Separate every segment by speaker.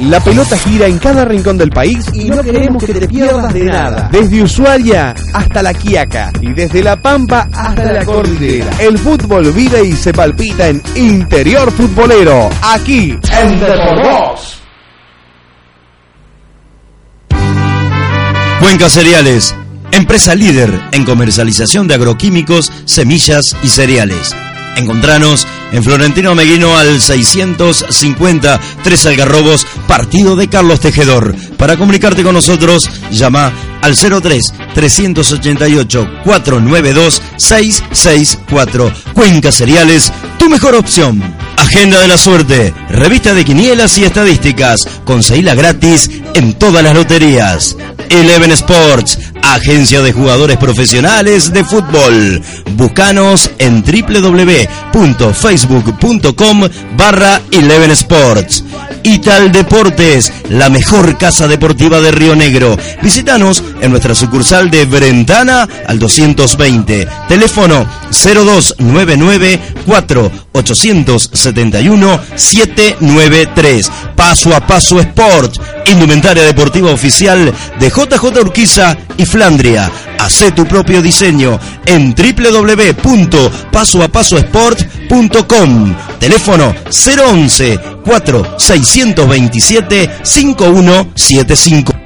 Speaker 1: La pelota gira en cada rincón del país y no queremos que te pierdas de nada. Desde Ushuaia hasta La Quiaca y desde La Pampa hasta la Cordillera. El fútbol vive y se palpita en Interior Futbolero, aquí en Deporvoz.
Speaker 2: Cuenca Cereales, empresa líder en comercialización de agroquímicos, semillas y cereales. Encontranos en Florentino Meguino al 650 Tres Algarrobos, partido de Carlos Tejedor. Para comunicarte con nosotros, llama al 03 388 492 664. Cuenca Cereales, tu mejor opción. Agenda de la Suerte, revista de quinielas y estadísticas, conseguila gratis en todas las loterías. Eleven Sports, agencia de jugadores profesionales de fútbol. Búscanos en www.facebook.com barra Eleven Sports. Ital Deportes, la mejor casa deportiva de Río Negro. Visítanos en nuestra sucursal de Brentana al 220. Teléfono 0299 4 871 793. Paso a Paso Sport, indumentaria deportiva oficial de JJ Urquiza y Flandria. Hacé tu propio diseño en www.pasoapasosport.com. Teléfono 011 4 627 5175.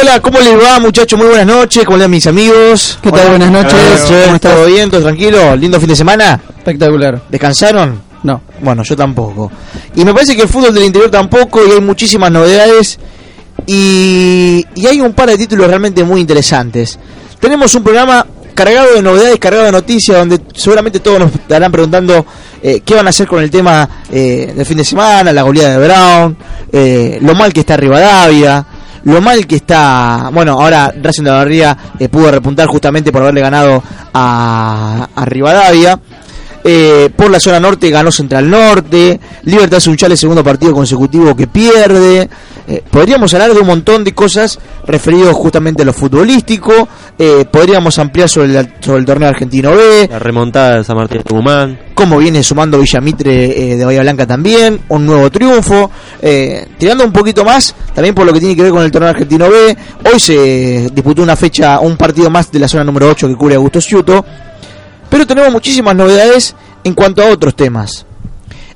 Speaker 3: Hola, ¿cómo les va muchachos? Muy buenas noches, ¿cómo les va mis amigos?
Speaker 4: ¿Qué tal? Buenas noches. ¿Cómo estás?
Speaker 3: ¿Todo bien? ¿Todo tranquilo? ¿Lindo fin de semana?
Speaker 4: Espectacular.
Speaker 3: ¿Descansaron?
Speaker 4: No.
Speaker 3: Bueno, yo tampoco. Y me parece que el fútbol del interior tampoco, y hay muchísimas novedades. Y, y hay un par de títulos realmente muy interesantes. Tenemos un programa cargado de novedades, cargado de noticias, donde seguramente todos nos estarán preguntando eh, qué van a hacer con el tema eh, del fin de semana, la goleada de Brown, eh, lo mal que está Rivadavia, lo mal que está, bueno, ahora Racing de la Barría eh, pudo repuntar justamente por haberle ganado a, a Rivadavia. Eh, por la zona norte ganó Central Norte, Libertad Sunchal el segundo partido consecutivo que pierde. Eh, podríamos hablar de un montón de cosas referidos justamente a lo futbolístico. Eh, podríamos ampliar sobre, la- sobre el torneo argentino B,
Speaker 5: La remontada de San Martín de Tucumán.
Speaker 3: cómo viene sumando Villamitre eh, de Bahía Blanca también, un nuevo triunfo, eh, tirando un poquito más, también por lo que tiene que ver con el torneo argentino B, hoy se disputó una fecha, un partido más de la zona número 8 que cubre Augusto Ciuto, pero tenemos muchísimas novedades en cuanto a otros temas.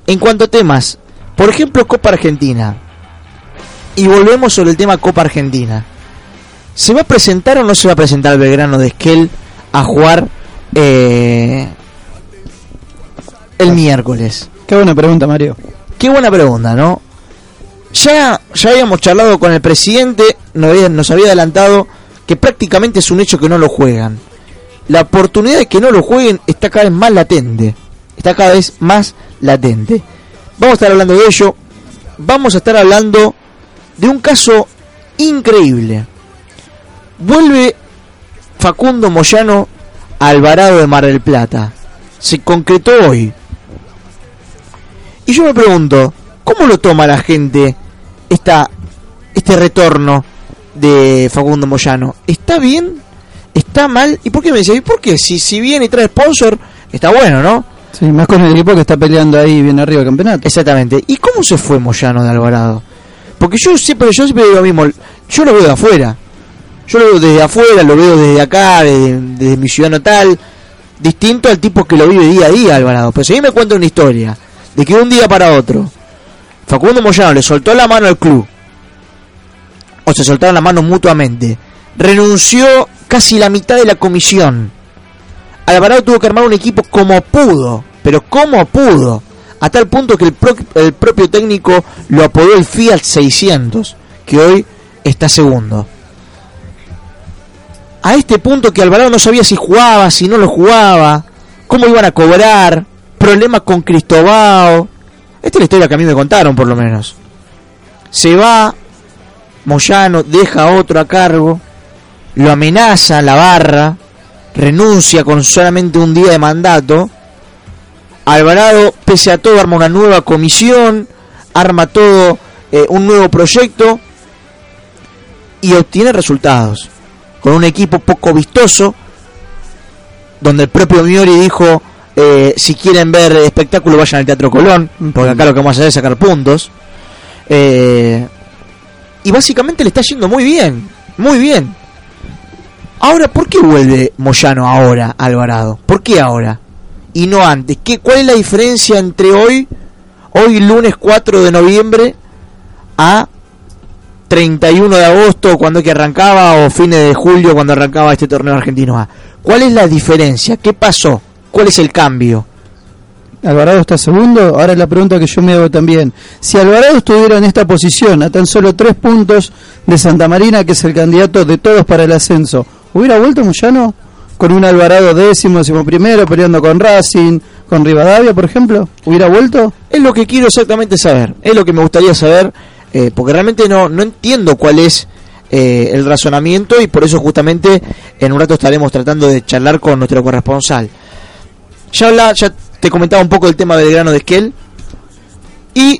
Speaker 3: En cuanto a temas, por ejemplo Copa Argentina, y volvemos sobre el tema Copa Argentina. ¿Se va a presentar o no se va a presentar Belgrano de Esquel a jugar eh, el miércoles?
Speaker 4: Qué buena pregunta, Mario.
Speaker 3: Qué buena pregunta, ¿no? Ya, ya habíamos charlado con el presidente, nos había, nos había adelantado que prácticamente es un hecho que no lo juegan. La oportunidad de que no lo jueguen está cada vez más latente. Está cada vez más latente. Vamos a estar hablando de ello. Vamos a estar hablando de un caso increíble. Vuelve Facundo Moyano a Alvarado de Mar del Plata. Se concretó hoy. Y yo me pregunto, ¿cómo lo toma la gente esta, este retorno de Facundo Moyano? ¿Está bien? ¿Está mal? ¿Y por qué me dice? ¿Y por qué? Si, si viene y trae sponsor, está bueno, ¿no?
Speaker 4: Sí, más con el equipo que está peleando ahí bien arriba del campeonato.
Speaker 3: Exactamente. ¿Y cómo se fue Moyano de Alvarado? Porque yo siempre, yo siempre digo lo mismo, yo lo veo de afuera. Yo lo veo desde afuera, lo veo desde acá, desde, desde mi ciudad natal, distinto al tipo que lo vive día a día Alvarado. Pero si a mí me cuenta una historia de que de un día para otro Facundo Moyano le soltó la mano al club, o se soltaron la mano mutuamente, renunció casi la mitad de la comisión. Alvarado tuvo que armar un equipo como pudo, pero como pudo, a tal punto que el, el propio técnico lo apodó el Fiat 600, que hoy está segundo. A este punto que Alvarado no sabía si jugaba, si no lo jugaba, cómo iban a cobrar, problemas con Cristobao. Esta es la historia que a mí me contaron, por lo menos. Se va, Moyano deja otro a cargo, lo amenaza la barra, renuncia con solamente un día de mandato. Alvarado, pese a todo, arma una nueva comisión, arma todo eh, un nuevo proyecto y obtiene resultados. Con un equipo poco vistoso, donde el propio Miori dijo, eh, si quieren ver espectáculo vayan al Teatro Colón, porque acá lo que vamos a hacer es sacar puntos. Eh, y básicamente le está yendo muy bien, muy bien. Ahora, ¿por qué vuelve Moyano ahora, Alvarado? ¿Por qué ahora? Y no antes. ¿Qué, ¿Cuál es la diferencia entre hoy, hoy lunes 4 de noviembre, a 31 de agosto cuando que arrancaba o fines de julio cuando arrancaba este torneo argentino A? ¿Cuál es la diferencia? ¿Qué pasó? ¿Cuál es el cambio?
Speaker 4: Alvarado está segundo. Ahora la pregunta que yo me hago también. Si Alvarado estuviera en esta posición, a tan solo tres puntos de Santa Marina, que es el candidato de todos para el ascenso, ¿hubiera vuelto Moyano? Con un Alvarado décimo, décimo primero, peleando con Racing, con Rivadavia, por ejemplo. ¿Hubiera vuelto?
Speaker 3: Es lo que quiero exactamente saber. Es lo que me gustaría saber. eh, porque realmente no, no entiendo cuál es eh, el razonamiento y por eso justamente en un rato estaremos tratando de charlar con nuestro corresponsal. Ya, habla, ya te comentaba un poco del tema Belgrano de Esquel y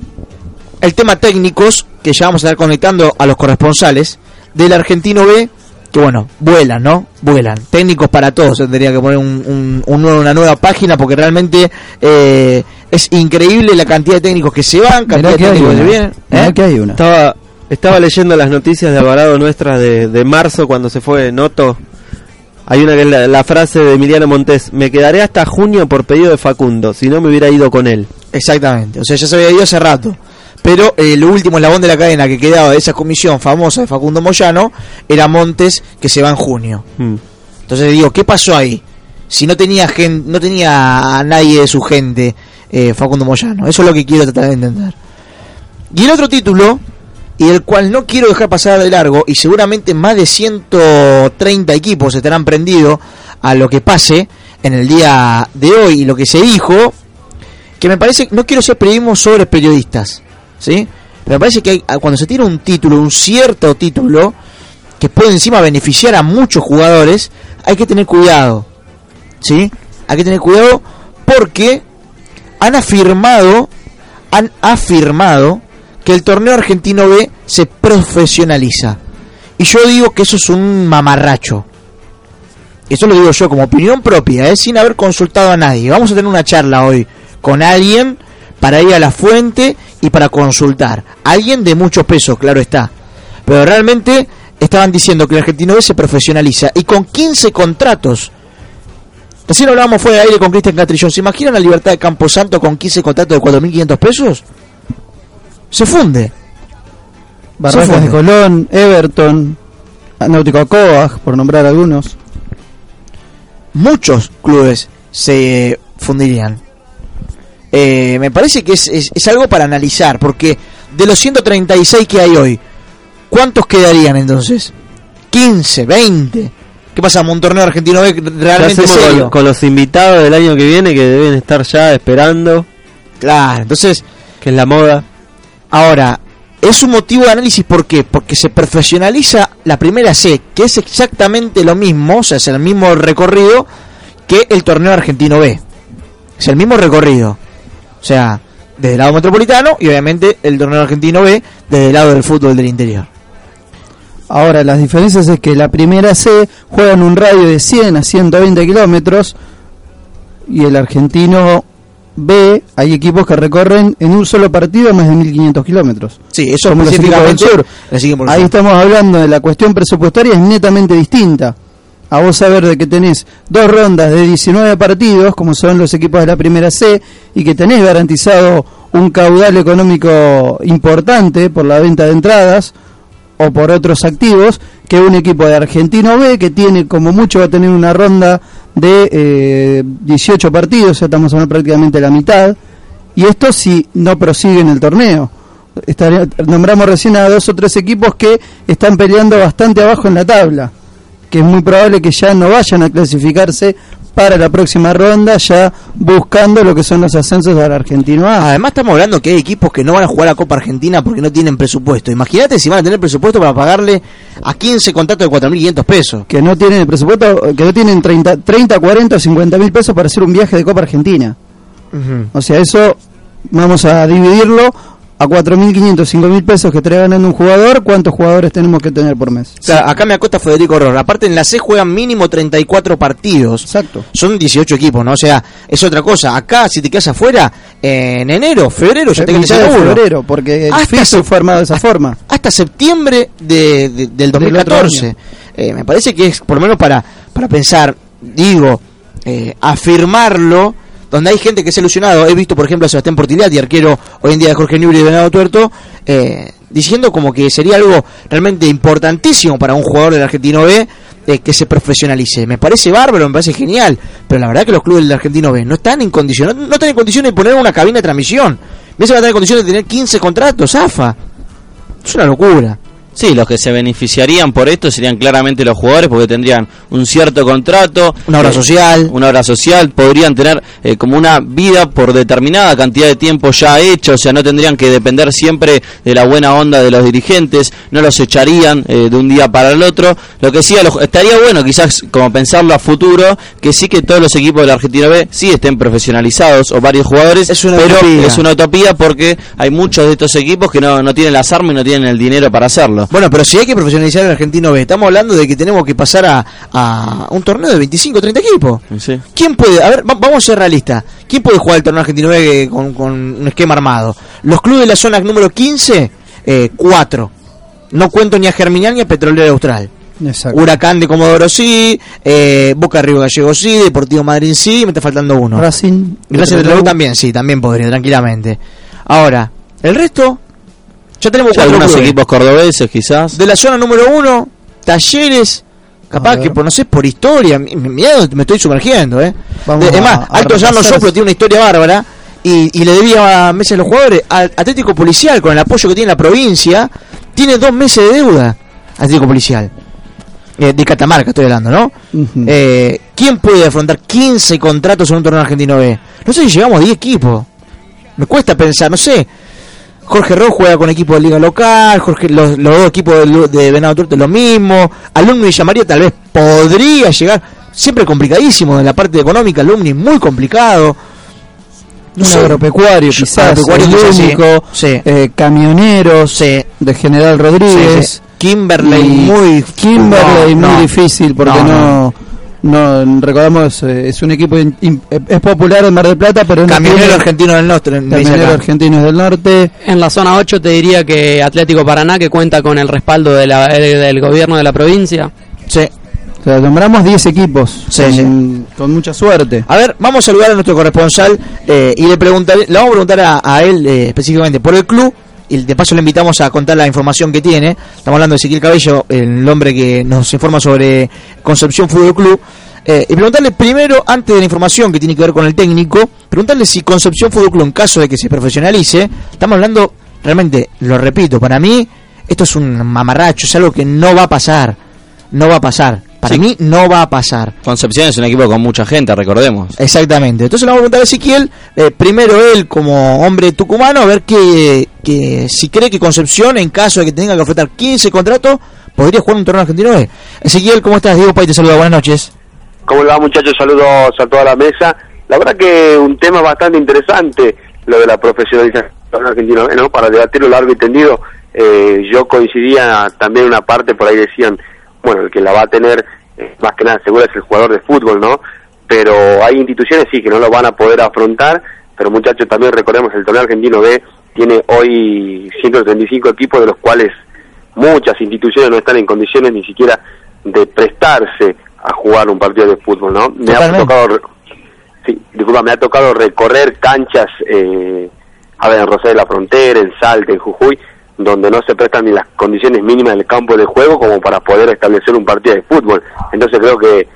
Speaker 3: el tema técnicos, que ya vamos a estar conectando a los corresponsales del Argentino B, que bueno, vuelan, ¿no? Vuelan. Técnicos para todos, se tendría que poner un, un- un nuevo- una nueva página porque realmente eh, es increíble la cantidad de técnicos que se van, cantidad
Speaker 4: Mirá
Speaker 3: de técnicos que se
Speaker 4: una.
Speaker 3: vienen.
Speaker 4: Mirá
Speaker 3: ¿eh?
Speaker 4: que hay una.
Speaker 5: Estaba, estaba leyendo las noticias de Alvarado nuestras de, de marzo cuando se fue Noto. Hay una que es la, la frase de Emiliano Montes, me quedaré hasta junio por pedido de Facundo, si no me hubiera ido con él.
Speaker 3: Exactamente, o sea, ya se había ido hace rato. Pero eh, el último eslabón de la cadena que quedaba de esa comisión famosa de Facundo Moyano era Montes, que se va en junio.
Speaker 5: Mm.
Speaker 3: Entonces digo, ¿qué pasó ahí? Si no tenía gen- no tenía a nadie de su gente eh, Facundo Moyano. Eso es lo que quiero tratar de entender. Y el otro título, y el cual no quiero dejar pasar de largo, y seguramente más de 130 equipos estarán prendidos a lo que pase en el día de hoy y lo que se dijo, que me parece, no quiero ser periodismo sobre periodistas, ¿sí? Pero me parece que hay- cuando se tiene un título, un cierto título, que puede encima beneficiar a muchos jugadores, hay que tener cuidado. ¿Sí? Hay que tener cuidado porque han afirmado, han afirmado que el torneo argentino B se profesionaliza. Y yo digo que eso es un mamarracho. Eso lo digo yo como opinión propia, ¿eh? sin haber consultado a nadie. Vamos a tener una charla hoy con alguien para ir a la fuente y para consultar. Alguien de mucho peso, claro está. Pero realmente estaban diciendo que el argentino B se profesionaliza y con 15 contratos. Recién hablábamos fuera de aire con Cristian Catrillón. ¿Se imaginan la libertad de Camposanto con 15 contratos de 4.500 pesos? Se funde.
Speaker 4: Barracas
Speaker 3: fue.
Speaker 4: de Colón, Everton, Náutico Acoag, por nombrar algunos.
Speaker 3: Muchos clubes se fundirían. Eh, me parece que es, es- es algo para analizar, porque de los 136 que hay hoy, ¿cuántos quedarían entonces? 15, 20. ¿Qué pasa? Un torneo argentino B
Speaker 5: ¿Qué
Speaker 3: realmente serio.
Speaker 5: con, con los invitados del año que viene que deben estar ya esperando,
Speaker 3: Claro, entonces
Speaker 5: que es la moda?
Speaker 3: Ahora, es un motivo de análisis, ¿por qué? Porque se profesionaliza la primera C, que es exactamente lo mismo, o sea, es el mismo recorrido que el torneo argentino B. Es el mismo recorrido. O sea, desde el lado metropolitano y obviamente el torneo argentino B desde el lado del fútbol del interior.
Speaker 4: Ahora, las diferencias es que la primera C juega en un radio de 100 a 120 kilómetros y el argentino B hay equipos que recorren en un solo partido más de 1500 kilómetros.
Speaker 3: Sí, eso
Speaker 4: Como los equipos del sur. Ahí estamos hablando de la cuestión presupuestaria es netamente distinta. A vos saber de que tenés dos rondas de 19 partidos, como son los equipos de la primera C, y que tenés garantizado un caudal económico importante por la venta de entradas o por otros activos, que un equipo de Argentino B, que tiene como mucho va a tener una ronda de eh, 18 partidos, ya estamos hablando prácticamente la mitad, y esto si no prosigue en el torneo. Nombramos recién a dos o tres equipos que están peleando bastante abajo en la tabla, que es muy probable que ya no vayan a clasificarse para la próxima ronda, ya buscando lo que son los ascensos al Argentino A.
Speaker 3: Además estamos hablando que hay equipos que no van a jugar a Copa Argentina porque no tienen presupuesto. Imagínate si van a tener presupuesto para pagarle a 15 contratos de 4.500 pesos.
Speaker 4: que no tienen el presupuesto, que no tienen 30, 30 40 o 50 mil pesos para hacer un viaje de Copa Argentina. O sea, eso vamos a dividirlo a 4.500, 5.000 pesos que trae ganando un jugador. ¿Cuántos jugadores tenemos que tener por mes?
Speaker 3: O sea, acá me acosta Federico Horror. Aparte en la C juegan mínimo 34 partidos.
Speaker 4: Exacto.
Speaker 3: Son 18 equipos, ¿no? O sea, es otra cosa. Acá, si te quedas afuera, en enero, febrero, ya te quedas seguro.
Speaker 4: febrero, porque el
Speaker 3: Hasta se-
Speaker 4: fue armado de esa forma.
Speaker 3: hasta septiembre de, de- del
Speaker 4: otro
Speaker 3: 2014.
Speaker 4: año.
Speaker 3: Eh, me parece que es por lo menos para, para pensar, digo, eh, afirmarlo, donde hay gente que se ha ilusionado. He visto, por ejemplo, a Sebastián Portilati, arquero hoy en día de Jorge Newbery y Venado Tuerto, eh, diciendo como que sería algo realmente importantísimo para un jugador del Argentino B eh, que se profesionalice. Me parece bárbaro, me parece genial, pero la verdad que los clubes del Argentino B no están en condiciones, no, están en condiciones de poner una cabina de transmisión. Me se van a estar en condiciones de tener 15 contratos, AFA. Es una locura.
Speaker 6: Sí, los que se beneficiarían por esto serían claramente los jugadores porque tendrían un cierto contrato,
Speaker 3: Una obra
Speaker 6: eh,
Speaker 3: social.
Speaker 6: una obra social, podrían tener eh, como una vida por determinada cantidad de tiempo ya hecho, o sea, no tendrían que depender siempre de la buena onda de los dirigentes, no los echarían eh, de un día para el otro. Lo que sí, a los- estaría bueno quizás como pensarlo a futuro, que sí que todos los equipos de la Argentina B sí estén profesionalizados o varios jugadores,
Speaker 3: Es una
Speaker 6: pero
Speaker 3: utopía.
Speaker 6: es una utopía porque hay muchos de estos equipos que no, no tienen las armas y no tienen el dinero para hacerlo.
Speaker 3: Bueno, pero si hay que profesionalizar el argentino B, estamos hablando de que tenemos que pasar a, a un torneo de 25 30 equipos.
Speaker 6: Sí.
Speaker 3: ¿Quién puede? A ver, va- vamos a ser realistas. ¿Quién puede jugar el torneo argentino B con, con un esquema armado? Los clubes de la zona número 15, eh, 4. No cuento ni a Germinal ni a Petrolera Austral.
Speaker 4: Exacto.
Speaker 3: Huracán de Comodoro sí, eh, Boca Río Gallego sí, Deportivo Madrid sí, me está faltando uno.
Speaker 4: Racing.
Speaker 3: Y Racing de también, sí, también podría, tranquilamente. Ahora, el resto, ya tenemos
Speaker 6: Ya algunos
Speaker 3: clubes.
Speaker 6: equipos cordobeses quizás.
Speaker 3: De la zona número uno, Talleres, capaz
Speaker 4: A
Speaker 3: que por no sé, por historia, mi- mi- mirá donde me estoy sumergiendo, eh.
Speaker 4: Vamos
Speaker 3: De- es más,
Speaker 4: a- a
Speaker 3: Alto
Speaker 4: repasar.
Speaker 3: Soplo tiene una historia bárbara y, y le debía a meses a los jugadores. Al Atlético Policial, con el apoyo que tiene la provincia, tiene dos meses de deuda. Atlético Policial. Eh, de Catamarca estoy hablando, ¿no? Eh, ¿Quién puede afrontar 15 contratos en un torneo argentino B? No sé si llegamos a 10 equipos. Me cuesta pensar, no sé. Jorge Ross juega con equipo de liga local, Jorge, los, los dos equipos de, Venado Tuerto lo mismo, Alumni y Llamaría tal vez podría llegar, siempre complicadísimo en la parte económica, Alumni muy complicado. No
Speaker 4: un
Speaker 3: sé.
Speaker 4: agropecuario quizás,
Speaker 3: Agropecuario quizás, sí.
Speaker 4: eh, camioneros
Speaker 3: Sí.
Speaker 4: de General Rodríguez,
Speaker 3: sí. Kimberley muy
Speaker 4: Kimberley
Speaker 3: no,
Speaker 4: muy
Speaker 3: no.
Speaker 4: difícil porque
Speaker 3: No,
Speaker 4: no, no, recordamos eh, es un equipo in- in- es popular en Mar del Plata pero
Speaker 3: Camionero argentino del norte,
Speaker 4: argentinos del norte
Speaker 7: En la zona 8 te diría que Atlético Paraná, que cuenta con el respaldo de la- eh, del gobierno de la provincia.
Speaker 3: Sí.
Speaker 4: o sea, nombramos 10 equipos
Speaker 3: Sí,
Speaker 4: con, con mucha suerte
Speaker 3: A ver, vamos a saludar a nuestro corresponsal eh, y le preguntaré, le vamos a preguntar a, a él eh, específicamente por el club y de paso le invitamos a contar la información que tiene. Estamos hablando de Ezequiel Cabello, el hombre que nos informa sobre Concepción Fútbol Club. Eh, y preguntarle primero, antes de la información que tiene que ver con el técnico, preguntarle si Concepción Fútbol Club, en caso de que se profesionalice, estamos hablando, realmente, lo repito, para mí, esto es un mamarracho, es algo que no va a pasar. No va a pasar. Para
Speaker 6: Sí.
Speaker 3: mí, no va a pasar.
Speaker 6: Concepción es un equipo con mucha gente, recordemos.
Speaker 3: Exactamente. Entonces le vamos a preguntar a Ezequiel, eh, primero él como hombre tucumano, a ver que, que si cree que Concepción, en caso de que tenga que ofertar 15 contratos, podría jugar un torneo argentino B. Ezequiel, ¿cómo estás? Diego Pay te saluda, buenas noches.
Speaker 8: ¿Cómo le va muchachos? Saludos a toda la mesa. La verdad que un tema bastante interesante, lo de la profesionalización argentina, ¿no? Para debatirlo largo y tendido, eh, yo coincidía también en una parte, por ahí decían, bueno, el que la va a tener, eh, más que nada seguro es el jugador de fútbol, ¿no? Pero hay instituciones sí que no lo van a poder afrontar, pero muchachos también recordemos, el torneo argentino B tiene hoy 135 equipos, de los cuales muchas instituciones no están en condiciones ni siquiera de prestarse a jugar un partido de fútbol, ¿no? Me ha tocado, sí, disculpa, me ha tocado recorrer canchas, eh, a ver, en Rosario de la Frontera, en Salta, en Jujuy, donde no se prestan ni las condiciones mínimas del campo de juego como para poder establecer un partido de fútbol. Entonces creo que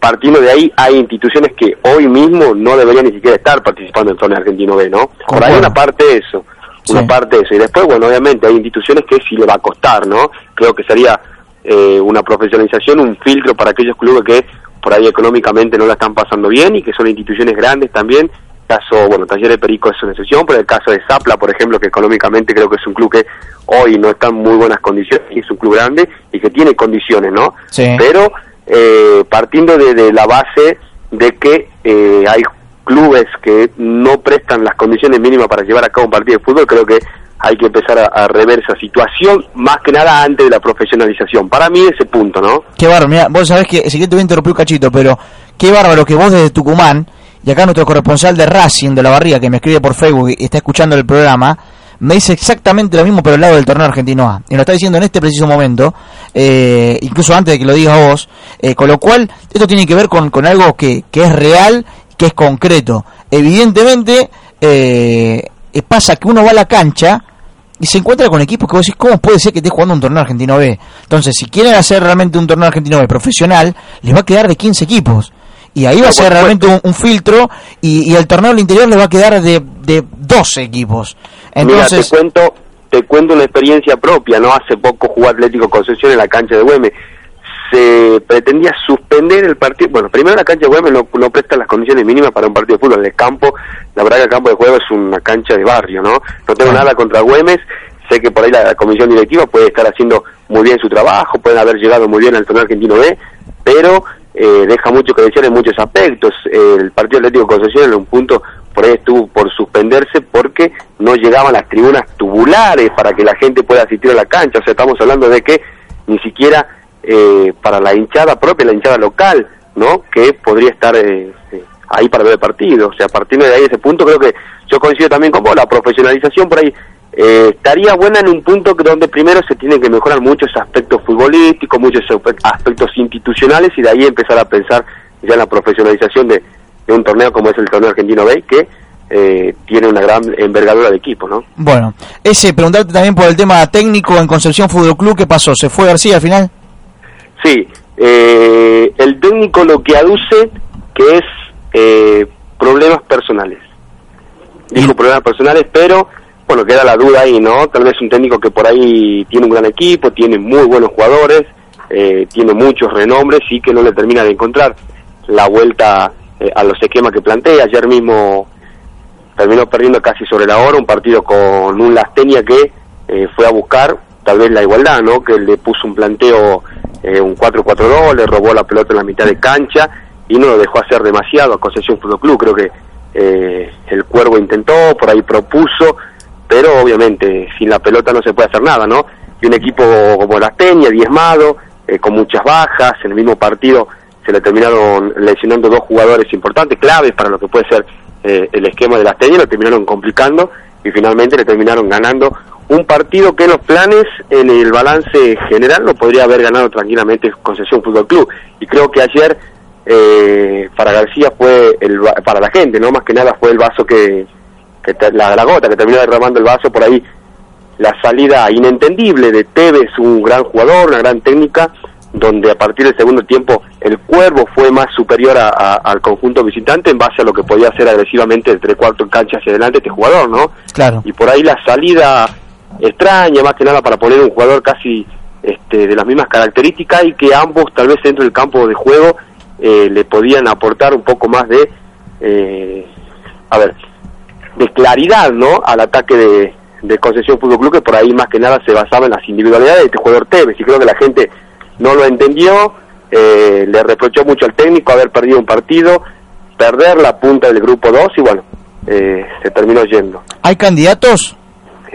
Speaker 8: partiendo de ahí hay instituciones que hoy mismo no deberían ni siquiera estar participando en el torneo argentino B, ¿no? Por ahí una parte de eso, una
Speaker 3: Sí.
Speaker 8: parte de eso. Y después, bueno, obviamente hay instituciones que sí le va a costar, ¿no? Creo que sería eh, una profesionalización, un filtro para aquellos clubes que por ahí económicamente no la están pasando bien y que son instituciones grandes también. Caso, bueno, Taller de Perico es una excepción, pero el caso de Zapla, por ejemplo, que económicamente creo que es un club que hoy no está en muy buenas condiciones y es un club grande y que tiene condiciones, ¿no?
Speaker 3: Sí.
Speaker 8: Pero eh, partiendo de, de la base de que eh, hay clubes que no prestan las condiciones mínimas para llevar a cabo un partido de fútbol, creo que hay que empezar a, a rever esa situación, más que nada antes de la profesionalización. Para mí ese punto, ¿no?
Speaker 3: Qué bárbaro, mira, vos sabés que, si que te voy a interrumpir un cachito, pero qué bárbaro que vos desde Tucumán, y acá nuestro corresponsal de Racing de la Barriga, que me escribe por Facebook y está escuchando el programa, me dice exactamente lo mismo, pero al lado del torneo argentino A. Y lo está diciendo en este preciso momento, eh, incluso antes de que lo digas vos, eh, con lo cual, esto tiene que ver con, con algo que, que es real, que es concreto. Evidentemente, eh, eh, pasa que uno va a la cancha y se encuentra con equipos que vos decís, ¿cómo puede ser que esté jugando un torneo argentino B? Entonces, si quieren hacer realmente un torneo argentino B profesional, les va a quedar de 15 equipos. Y ahí va a
Speaker 8: No,
Speaker 3: ser
Speaker 8: por
Speaker 3: realmente un, un filtro y, y el torneo del interior le va a quedar de, de 12 equipos. Entonces,
Speaker 8: Mira, te cuento, te cuento una experiencia propia, ¿no? Hace poco jugó Atlético Concepción en la cancha de Güemes. Se pretendía suspender el partido. Bueno, primero la cancha de Güemes no, no presta las condiciones mínimas para un partido de fútbol. El campo, la verdad que el campo de juego es una cancha de barrio, ¿no? No tengo nada contra Güemes. Sé que por ahí la, comisión directiva puede estar haciendo muy bien su trabajo, pueden haber llegado muy bien al torneo argentino B, pero eh, deja mucho que desear en muchos aspectos. el partido Atlético Concepción en un punto por ahí estuvo por suspenderse porque no llegaban las tribunas tubulares para que la gente pueda asistir a la cancha. O sea, estamos hablando de que ni siquiera eh, para la hinchada propia, la hinchada local, ¿no? Que podría estar eh, eh, ahí para ver el partido. O sea, a partir de ahí, ese punto, creo que yo coincido también con vos, la profesionalización por ahí eh, estaría buena en un punto que donde primero se tienen que mejorar muchos aspectos futbolísticos, muchos aspe- aspectos institucionales y de ahí empezar a pensar ya en la profesionalización de, de un torneo como es el torneo argentino B, que eh, tiene una gran envergadura de equipo, ¿no?
Speaker 3: bueno, ese, preguntarte también por el tema técnico en Concepción Fútbol Club, ¿qué pasó? ¿Se fue García al final?
Speaker 8: Sí, eh, el técnico lo que aduce que es eh, problemas personales. Dijo problemas personales, pero bueno, queda la duda ahí, ¿no? Tal vez un técnico que por ahí tiene un gran equipo, tiene muy buenos jugadores, eh, tiene muchos renombres y que no le termina de encontrar la vuelta eh, a los esquemas que plantea. Ayer mismo terminó perdiendo casi sobre la hora un partido con un Lastenia que eh, fue a buscar tal vez la igualdad, ¿no? Que le puso un planteo, un 4-4-2, le robó la pelota en la mitad de cancha y no lo dejó hacer demasiado a Concepción Fútbol Club. Creo que el Cuervo intentó, por ahí propuso, pero obviamente sin la pelota no se puede hacer nada, ¿no? Y un equipo como Lastenia, diezmado, eh, con muchas bajas, en el mismo partido se le terminaron lesionando dos jugadores importantes, claves para lo que puede ser eh, el esquema de las tenis, lo terminaron complicando y finalmente le terminaron ganando un partido que en los planes, en el balance general, lo podría haber ganado tranquilamente Concesión Fútbol Club. Y creo que ayer eh, para García fue, el, para la gente, no más que nada fue el vaso que, que te- la, la gota que terminó derramando el vaso por ahí, la salida inentendible de Tevez, un gran jugador, una gran técnica, donde a partir del segundo tiempo el Cuervo fue más superior a- a- al conjunto visitante en base a lo que podía hacer agresivamente de tres cuartos en cancha hacia adelante este jugador, ¿no?
Speaker 3: Claro.
Speaker 8: Y por ahí la salida extraña, más que nada para poner un jugador casi este, de las mismas características y que ambos tal vez dentro del campo de juego eh, le podían aportar un poco más de, eh, a ver, de claridad, ¿no? Al ataque de, de Concesión Fútbol Club, que por ahí más que nada se basaba en las individualidades de este jugador Tevez, y creo que la gente no lo entendió, eh, le reprochó mucho al técnico haber perdido un partido, perder la punta del grupo 2 y bueno, eh, se terminó yendo.
Speaker 3: ¿Hay candidatos?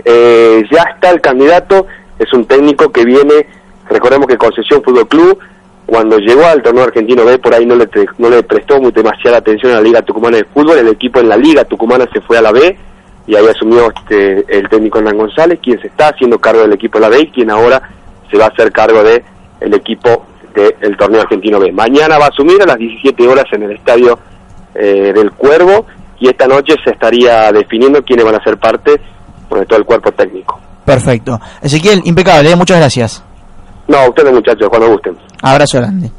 Speaker 8: Eh, ya está el candidato, es un técnico que viene, recordemos que Concesión Fútbol Club, cuando llegó al torneo argentino B, por ahí no le, no le prestó muy demasiada atención a la Liga Tucumana de Fútbol, el equipo en la Liga Tucumana se fue a la B y ahí asumió este, el técnico Hernán González, quien se está haciendo cargo del equipo de la B y quien ahora se va a hacer cargo de el equipo del torneo argentino B. Mañana va a asumir a las 17 horas en el estadio eh, del Cuervo y esta noche se estaría definiendo quiénes van a ser parte de todo el cuerpo técnico.
Speaker 3: Perfecto. Ezequiel, impecable, ¿eh? muchas gracias.
Speaker 8: No, a ustedes muchachos, cuando gusten.
Speaker 3: Abrazo grande.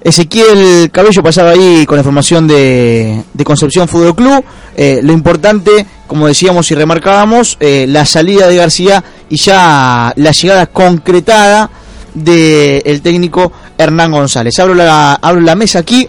Speaker 3: Ezequiel Cabello pasaba ahí con la información de, Concepción Fútbol Club. Eh, lo importante, como decíamos y remarcábamos, eh, la salida de García y ya la llegada concretada del técnico Hernán González. Abro abro la mesa aquí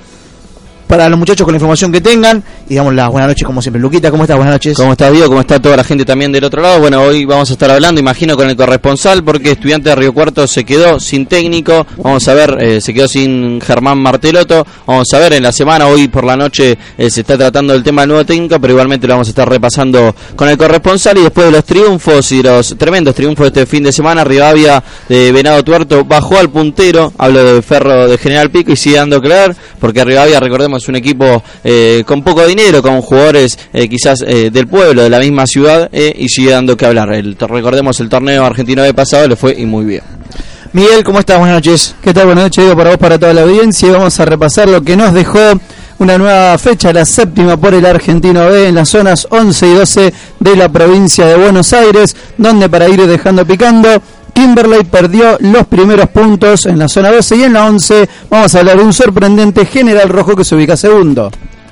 Speaker 3: para los muchachos con la información que tengan y damos las buenas noches como siempre. Luquita, ¿cómo estás? Buenas noches.
Speaker 6: ¿Cómo está Diego? ¿Cómo está toda la gente también del otro lado? Bueno, hoy vamos a estar hablando, imagino, con el corresponsal porque Estudiante de Río Cuarto se quedó sin técnico. Vamos a ver, eh, se quedó sin Germán Marteloto. Vamos a ver, en la semana, hoy por la noche, eh, se está tratando el tema del nuevo técnico, pero igualmente lo vamos a estar repasando con el corresponsal y después de los triunfos y los tremendos triunfos de este fin de semana, Rivadavia de Venado Tuerto bajó al puntero, hablo de Ferro de General Pico y sigue dando ver, porque Rivadavia, recordemos, es un equipo eh, con poco dinero, con jugadores eh, quizás eh, del pueblo, de la misma ciudad, eh, y sigue dando que hablar. El, recordemos, el torneo argentino de pasado le fue y muy bien.
Speaker 3: Miguel, ¿cómo estás? Buenas noches.
Speaker 4: ¿Qué tal? Buenas noches, Diego, para vos, para toda la audiencia. Y vamos a repasar lo que nos dejó una nueva fecha, la séptima por el Argentino B, en las zonas 11 y 12 de la provincia de Buenos Aires, donde para ir dejando picando, Kimberley perdió los primeros puntos en la zona 12 y en la 11 vamos a hablar de un sorprendente General Rojo que se ubica segundo.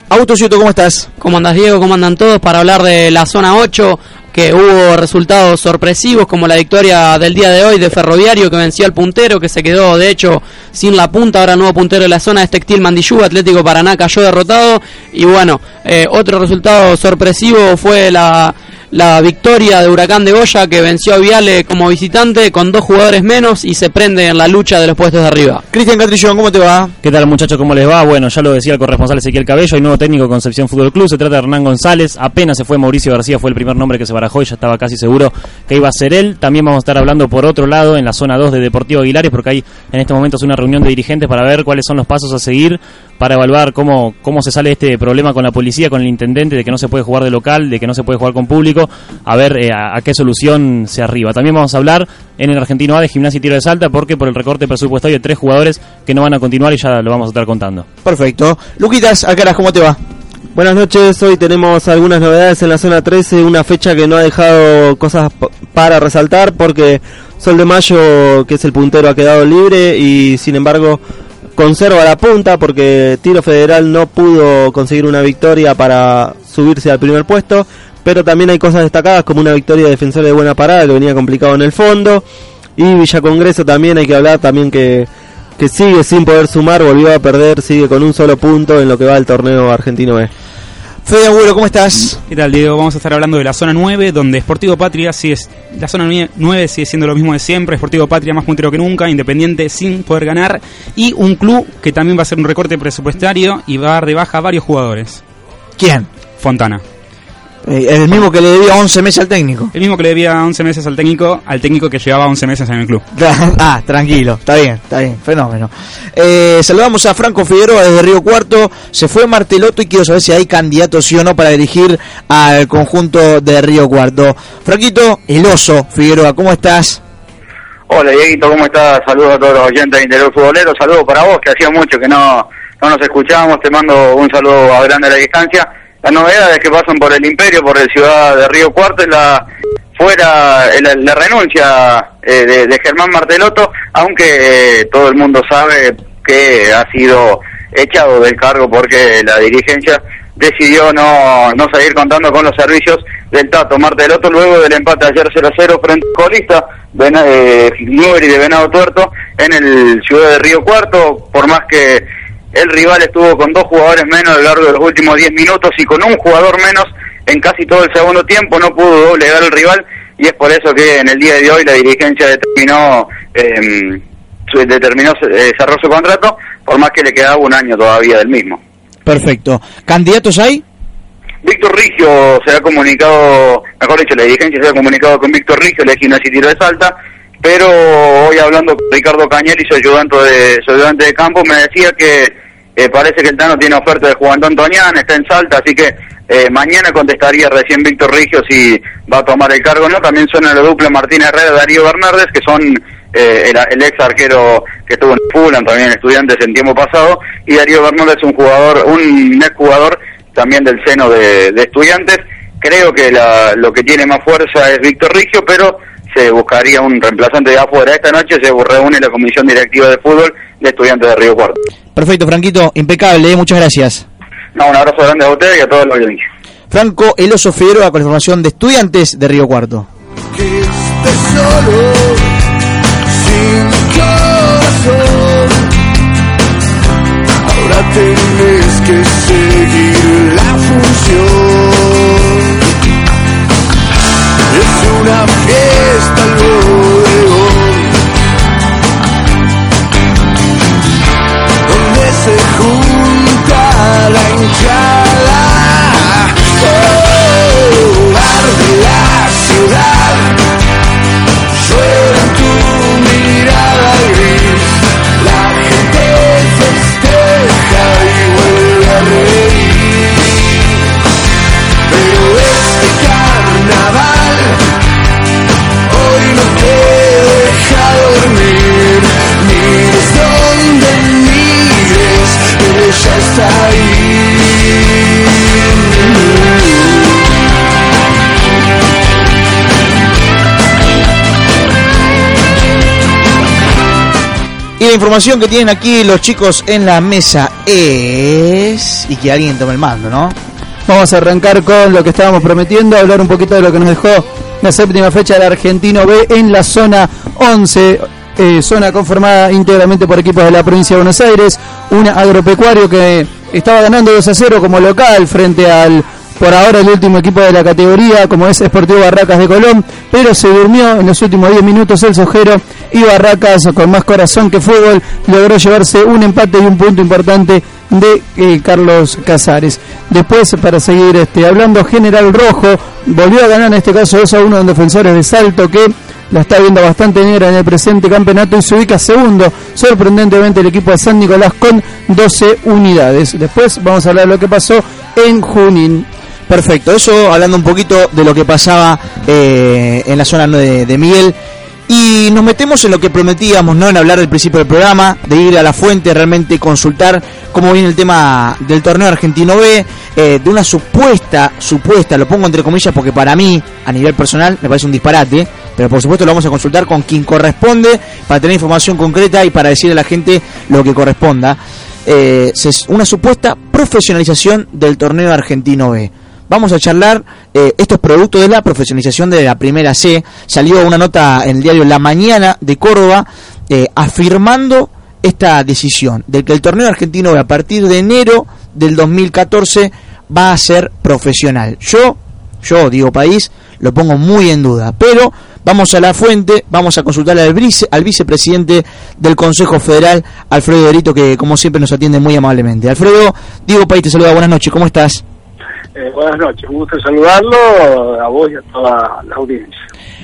Speaker 3: Autociuto, ¿cómo estás?
Speaker 7: ¿Cómo andas Diego? ¿Cómo andan todos? Para hablar de la zona 8, que hubo resultados sorpresivos como la victoria del día de hoy de Ferroviario que venció al puntero, que se quedó de hecho sin la punta, ahora nuevo puntero de la zona es Textil Mandillú, Atlético Paraná cayó derrotado y bueno, eh, otro resultado sorpresivo fue la, la victoria de Huracán de Goya que venció a Viale como visitante con dos jugadores menos y se prende en la lucha de los puestos de arriba.
Speaker 3: Cristian Catrillón, ¿cómo te va?
Speaker 9: ¿Qué tal muchachos? ¿Cómo les va? Bueno, ya lo decía el corresponsal Ezequiel Cabello, hay nuevo técnico de Concepción Fútbol Club, se trata de Hernán González, apenas se fue Mauricio García, fue el primer nombre que se barajó y ya estaba casi seguro que iba a ser él. También vamos a estar hablando por otro lado en la zona 2 de Deportivo Aguilares porque hay en este momento es una reunión de dirigentes para ver cuáles son los pasos a seguir para evaluar cómo, cómo se sale este problema con la policía, con el intendente, de que no se puede jugar de local, de que no se puede jugar con público, a ver eh, a, a qué solución se arriba. También vamos a hablar en el Argentino A de Gimnasia y Tiro de Salta porque por el recorte presupuestario de tres jugadores que no van a continuar y ya lo vamos a estar contando.
Speaker 3: Perfecto. Luquitas, Alcaraz, ¿cómo te va?
Speaker 5: Buenas noches, hoy tenemos algunas novedades en la zona 13, una fecha que no ha dejado cosas para resaltar porque Sol de Mayo, que es el puntero, ha quedado libre y sin embargo conserva la punta porque Tiro Federal no pudo conseguir una victoria para subirse al primer puesto, pero también hay cosas destacadas como una victoria de de buena parada que venía complicado en el fondo y Villa Congreso también hay que hablar también que que sigue sin poder sumar, volvió a perder, sigue con un solo punto en lo que va el torneo argentino B.
Speaker 3: Fede Agüero, ¿cómo estás?
Speaker 10: ¿Qué tal, Diego? Vamos a estar hablando de la zona 9, donde Sportivo Patria sigue. La zona 9 sigue siendo lo mismo de siempre. Sportivo Patria más puntero que nunca, independiente sin poder ganar. Y un club que también va a hacer un recorte presupuestario y va a dar de baja a varios jugadores.
Speaker 3: ¿Quién?
Speaker 10: Fontana.
Speaker 3: Eh, el mismo que le debía 11 meses al técnico.
Speaker 10: El mismo que le debía 11 meses al técnico, al técnico que llevaba 11 meses en el club.
Speaker 3: ah, tranquilo, está bien, está bien, fenómeno. Eh, saludamos a Franco Figueroa desde Río Cuarto. Se fue Marteloto y quiero saber si hay candidatos sí o no para dirigir al conjunto de Río Cuarto. Franquito, el oso Figueroa, ¿cómo estás?
Speaker 11: Hola Dieguito, ¿cómo estás? Saludos a todos los oyentes de Interior Futbolero, saludos para vos, que hacía mucho que no, no nos escuchábamos, te mando un saludo a grande a la distancia. Las novedades que pasan por el Imperio, por el Ciudad de Río Cuarto, es la, fuera eh, la, renuncia eh, de, Germán Martelotto, aunque eh, todo el mundo sabe que ha sido echado del cargo porque la dirigencia decidió no, no seguir contando con los servicios del Tato Martelotto luego del empate ayer 0-0 frente al colista Vena- eh, de Venado Tuerto en el Ciudad de Río Cuarto, por más que el rival estuvo con dos jugadores menos a lo largo de los últimos 10 minutos y con un jugador menos en casi todo el segundo tiempo, no pudo doblegar al rival y es por eso que en el día de hoy la dirigencia determinó eh, su- determinó eh, cerró su contrato, por más que le quedaba un año todavía del mismo.
Speaker 3: Perfecto. ¿Candidatos hay?
Speaker 11: Víctor Rigio se ha comunicado, mejor dicho, la dirigencia se ha comunicado con Víctor Rigio, el Gimnasia y Tiro de Salta, pero hoy hablando con Ricardo Cañel y su ayudante de, su ayudante de campo, me decía que eh, parece que el Tano tiene oferta de Juan Antonian, está en Salta, así que eh, mañana contestaría recién Víctor Rigio si va a tomar el cargo o no. También suena la dupla Martín Herrera Darío Bernardes, que son eh, el, el ex arquero que estuvo en Fulham, también estudiantes en tiempo pasado, y Darío Bernal es un jugador, un ex jugador también del seno de, de estudiantes. Creo que la- lo que tiene más fuerza es Víctor Rigio, pero se buscaría un reemplazante de afuera. Esta noche se reúne la Comisión Directiva de Fútbol de Estudiantes de Río Cuarto.
Speaker 3: Perfecto, Franquito, impecable, eh, muchas gracias.
Speaker 11: No, un abrazo grande a ustedes y a todos los audiencia.
Speaker 3: Franco El Oso Figueroa con la información de estudiantes de Río Cuarto.
Speaker 12: estés solo, sin corazón. Ahora tenés que seguir la función. Es una fiesta
Speaker 3: información que tienen aquí los chicos en la mesa es... Y que alguien tome el mando, ¿no?
Speaker 4: Vamos a arrancar con lo que estábamos prometiendo, hablar un poquito de lo que nos dejó la séptima fecha del Argentino B en la zona 11, eh, zona conformada íntegramente por equipos de la provincia de Buenos Aires, un agropecuario que estaba ganando 2 a 0 como local frente al por ahora el último equipo de la categoría, como es Sportivo Barracas de Colón, pero se durmió en los últimos 10 minutos el Sojero y Barracas, con más corazón que fútbol, logró llevarse un empate y un punto importante de eh, Carlos Casares. Después, para seguir este, hablando, General Rojo volvió a ganar en este caso 2 a 1 en Defensores de Salto, que la está viendo bastante negra en el presente campeonato y se ubica segundo, sorprendentemente, el equipo de San Nicolás con 12 unidades. Después vamos a hablar de lo que pasó en Junín.
Speaker 3: Perfecto, eso hablando un poquito de lo que pasaba eh, en la zona de, de Miguel. Y nos metemos en lo que prometíamos, ¿no? En hablar del principio del programa, de ir a la fuente, realmente consultar cómo viene el tema del torneo argentino B, eh, de una supuesta, supuesta, lo pongo entre comillas porque para mí, a nivel personal, me parece un disparate, pero por supuesto lo vamos a consultar con quien corresponde para tener información concreta y para decirle a la gente lo que corresponda. Eh, una supuesta profesionalización del torneo argentino B. Vamos a charlar, eh, esto es producto de la profesionalización de la primera C. Salió una nota en el diario La Mañana de Córdoba eh, afirmando esta decisión de que el torneo argentino a partir de enero del 2014 va a ser profesional. Yo, yo digo país, lo pongo muy en duda, pero vamos a la fuente, vamos a consultar al, al vicepresidente del Consejo Federal, Alfredo Derito, que como siempre nos atiende muy amablemente. Alfredo, digo país, te saluda, buenas noches, ¿cómo estás?
Speaker 13: Eh, buenas noches, un gusto saludarlo a vos y a toda la audiencia.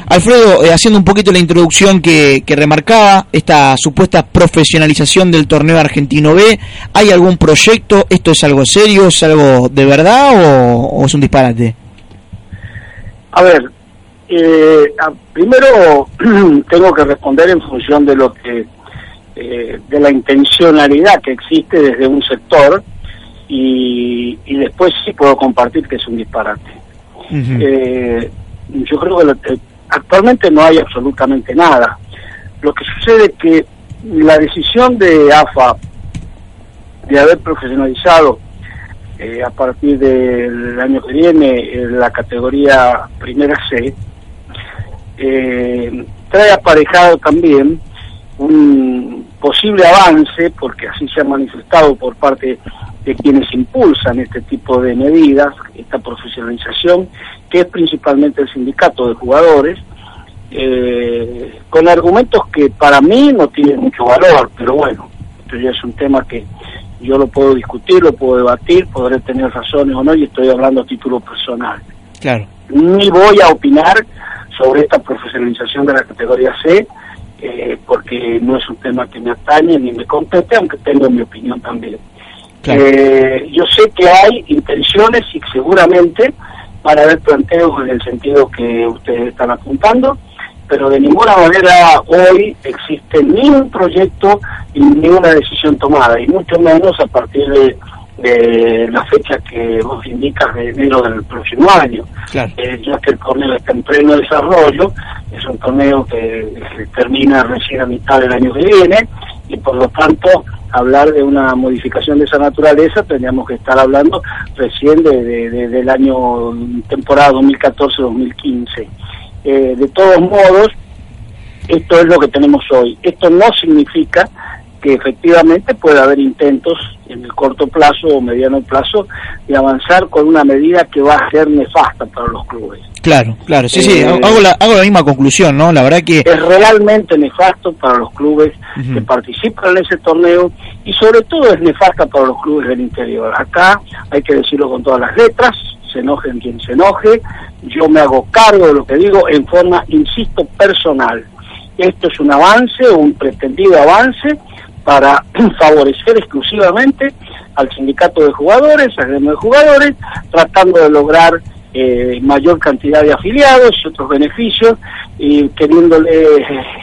Speaker 3: Alfredo, eh, haciendo un poquito la introducción que, que remarcaba, esta supuesta profesionalización del torneo argentino B, ¿hay algún proyecto? ¿Esto es algo serio? ¿Es algo de verdad o, o es un disparate?
Speaker 13: A ver, eh, primero tengo que responder en función de lo que, eh, de la intencionalidad que existe desde un sector y, y después sí puedo compartir que es un disparate. Eh, yo creo que lo- eh, actualmente no hay absolutamente nada. Lo que sucede es que la decisión de AFA de haber profesionalizado eh, a partir del año que viene eh, la categoría primera C eh, trae aparejado también un posible avance, porque así se ha manifestado por parte de quienes impulsan este tipo de medidas, esta profesionalización, que es principalmente el sindicato de jugadores, eh, con argumentos que para mí no tienen mucho valor, pero bueno, esto ya es un tema que yo lo puedo discutir, lo puedo debatir, podré tener razones o no, y estoy hablando a título personal.
Speaker 3: Claro.
Speaker 13: Ni voy a opinar sobre esta profesionalización de la categoría C, eh, porque no es un tema que me atañe ni me compete, aunque tengo mi opinión también. Eh, yo sé que hay intenciones y seguramente van a haber planteos en el sentido que ustedes están apuntando, pero de ninguna manera hoy existe ni un proyecto ni una decisión tomada, y mucho menos a partir de, de la fecha que vos indicas de enero del próximo año, Eh, ya que el torneo está en pleno desarrollo, es un torneo que termina recién a mitad del año que viene, y por lo tanto hablar de una modificación de esa naturaleza tendríamos que estar hablando recién de, de- de- del año temporada 2014-2015. Eh, de todos modos, esto es lo que tenemos hoy. Esto no significa que efectivamente pueda haber intentos en el corto plazo o mediano plazo de avanzar con una medida que va a ser nefasta para los clubes.
Speaker 3: Claro, claro, sí, sí,
Speaker 13: Eh,
Speaker 3: hago la, hago la misma conclusión, ¿no? La verdad que...
Speaker 13: Es realmente nefasto para los clubes que participan en ese torneo y sobre todo es nefasta para los clubes del interior. Acá hay que decirlo con todas las letras, se enoje quien se enoje, yo me hago cargo de lo que digo en forma, insisto, personal. Esto es un avance, un pretendido avance para favorecer exclusivamente al sindicato de jugadores, al gremio de jugadores, tratando de lograr eh, mayor cantidad de afiliados y otros beneficios y queriéndole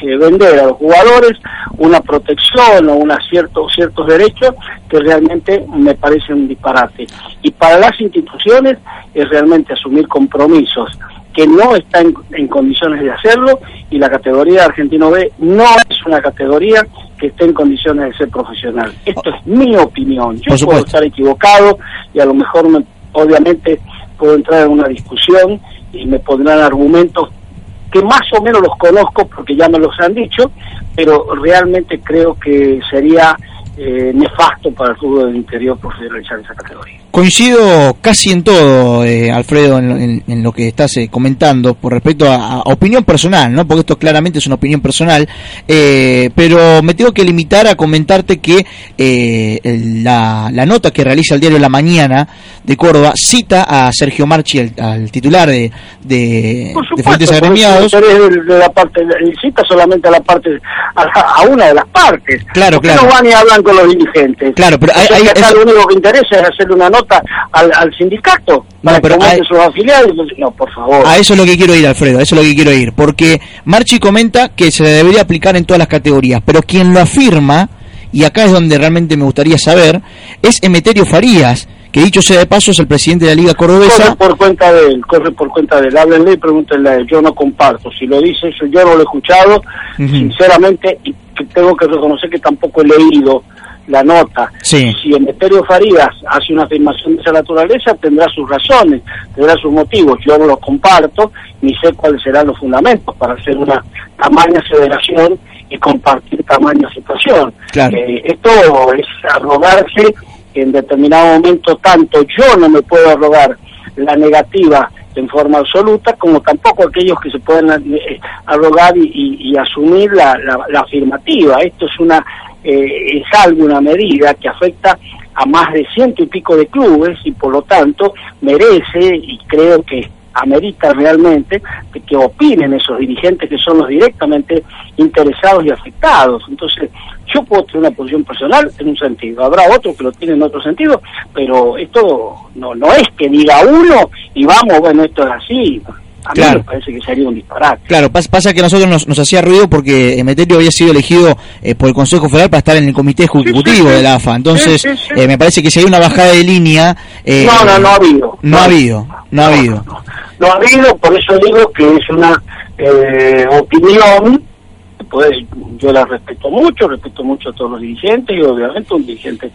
Speaker 13: eh, vender a los jugadores una protección o una cierto, ciertos derechos que realmente me parece un disparate. Y para las instituciones es realmente asumir compromisos que no está en, en condiciones de hacerlo y la categoría de Argentino B no es una categoría que esté en condiciones de ser profesional. Esto es mi opinión. Yo puedo estar equivocado y a lo mejor me- obviamente puedo entrar en una discusión y me pondrán argumentos que más o menos los conozco porque ya me los han dicho, pero realmente creo que sería eh, nefasto para el fútbol del interior profesionalizar esa categoría.
Speaker 3: Coincido casi en todo, eh, Alfredo, en, en- en lo que estás eh, comentando por respecto a, a opinión personal, ¿no? Porque esto claramente es una opinión personal, eh, pero me tengo que limitar a comentarte que la, la nota que realiza el diario La Mañana de Córdoba cita a Sergio Marchi, el- al titular de, de, de
Speaker 13: supuesto,
Speaker 3: Frentes
Speaker 13: porque
Speaker 3: Agremiados.
Speaker 13: de, de la parte, cita solamente a la parte, a, la- a una de las partes.
Speaker 3: Claro,
Speaker 13: ¿Por qué
Speaker 3: claro.
Speaker 13: no van y hablan con los dirigentes?
Speaker 3: Claro, pero hay- hay- eso-
Speaker 13: lo único que interesa es hacerle una nota al, al sindicato para
Speaker 3: pero
Speaker 13: que aumente
Speaker 3: hay-
Speaker 13: sus afiliados. No, por favor.
Speaker 3: A eso es lo que quiero ir, Alfredo, a eso es lo que quiero ir. Porque Marchi comenta que se debería aplicar en todas las categorías, pero quien lo afirma, y acá es donde realmente me gustaría saber, es Emeterio Farías, que dicho sea de paso es el presidente de la Liga
Speaker 13: Corre
Speaker 3: Cordobesa.
Speaker 13: por cuenta de él, corre por cuenta de él. Háblenle y pregúntenle a él. Yo no comparto. Si lo dice eso, yo no lo he escuchado. Sinceramente, y tengo que reconocer que tampoco he leído la nota.
Speaker 3: Sí.
Speaker 13: Si Emeterio Farías hace una afirmación de esa naturaleza, tendrá sus razones, tendrá sus motivos. Yo no los comparto, ni sé cuáles serán los fundamentos para hacer una tamaña aceleración y compartir tamaña situación.
Speaker 3: Claro.
Speaker 13: Eh, esto es arrogarse en determinado momento tanto yo no me puedo arrogar la negativa en forma absoluta, como tampoco aquellos que se pueden eh, arrogar y, y- y asumir la, la- la afirmativa. Esto es una eh, es algo, una medida que afecta a más de ciento y pico de clubes y por lo tanto merece y creo que amerita realmente de que opinen esos dirigentes que son los directamente interesados y afectados. Entonces, yo puedo tener una posición personal en un sentido, habrá otros que lo tienen en otro sentido, pero esto no no es que diga uno y vamos, bueno, esto es así. A mí
Speaker 3: Claro.
Speaker 13: me parece que sería un disparate.
Speaker 3: Claro, pas- pasa que a nosotros nos, nos hacía ruido porque Emeterio había sido elegido eh, por el Consejo Federal para estar en el comité ejecutivo
Speaker 13: sí.
Speaker 3: de la AFA. Entonces, eh, me parece que si hay una bajada de línea... eh,
Speaker 13: No, no, no ha habido.
Speaker 3: No ha habido, no ha habido.
Speaker 13: No ha habido, por eso digo que es una eh, opinión, pues yo la respeto mucho, respeto mucho a todos los dirigentes y obviamente un dirigente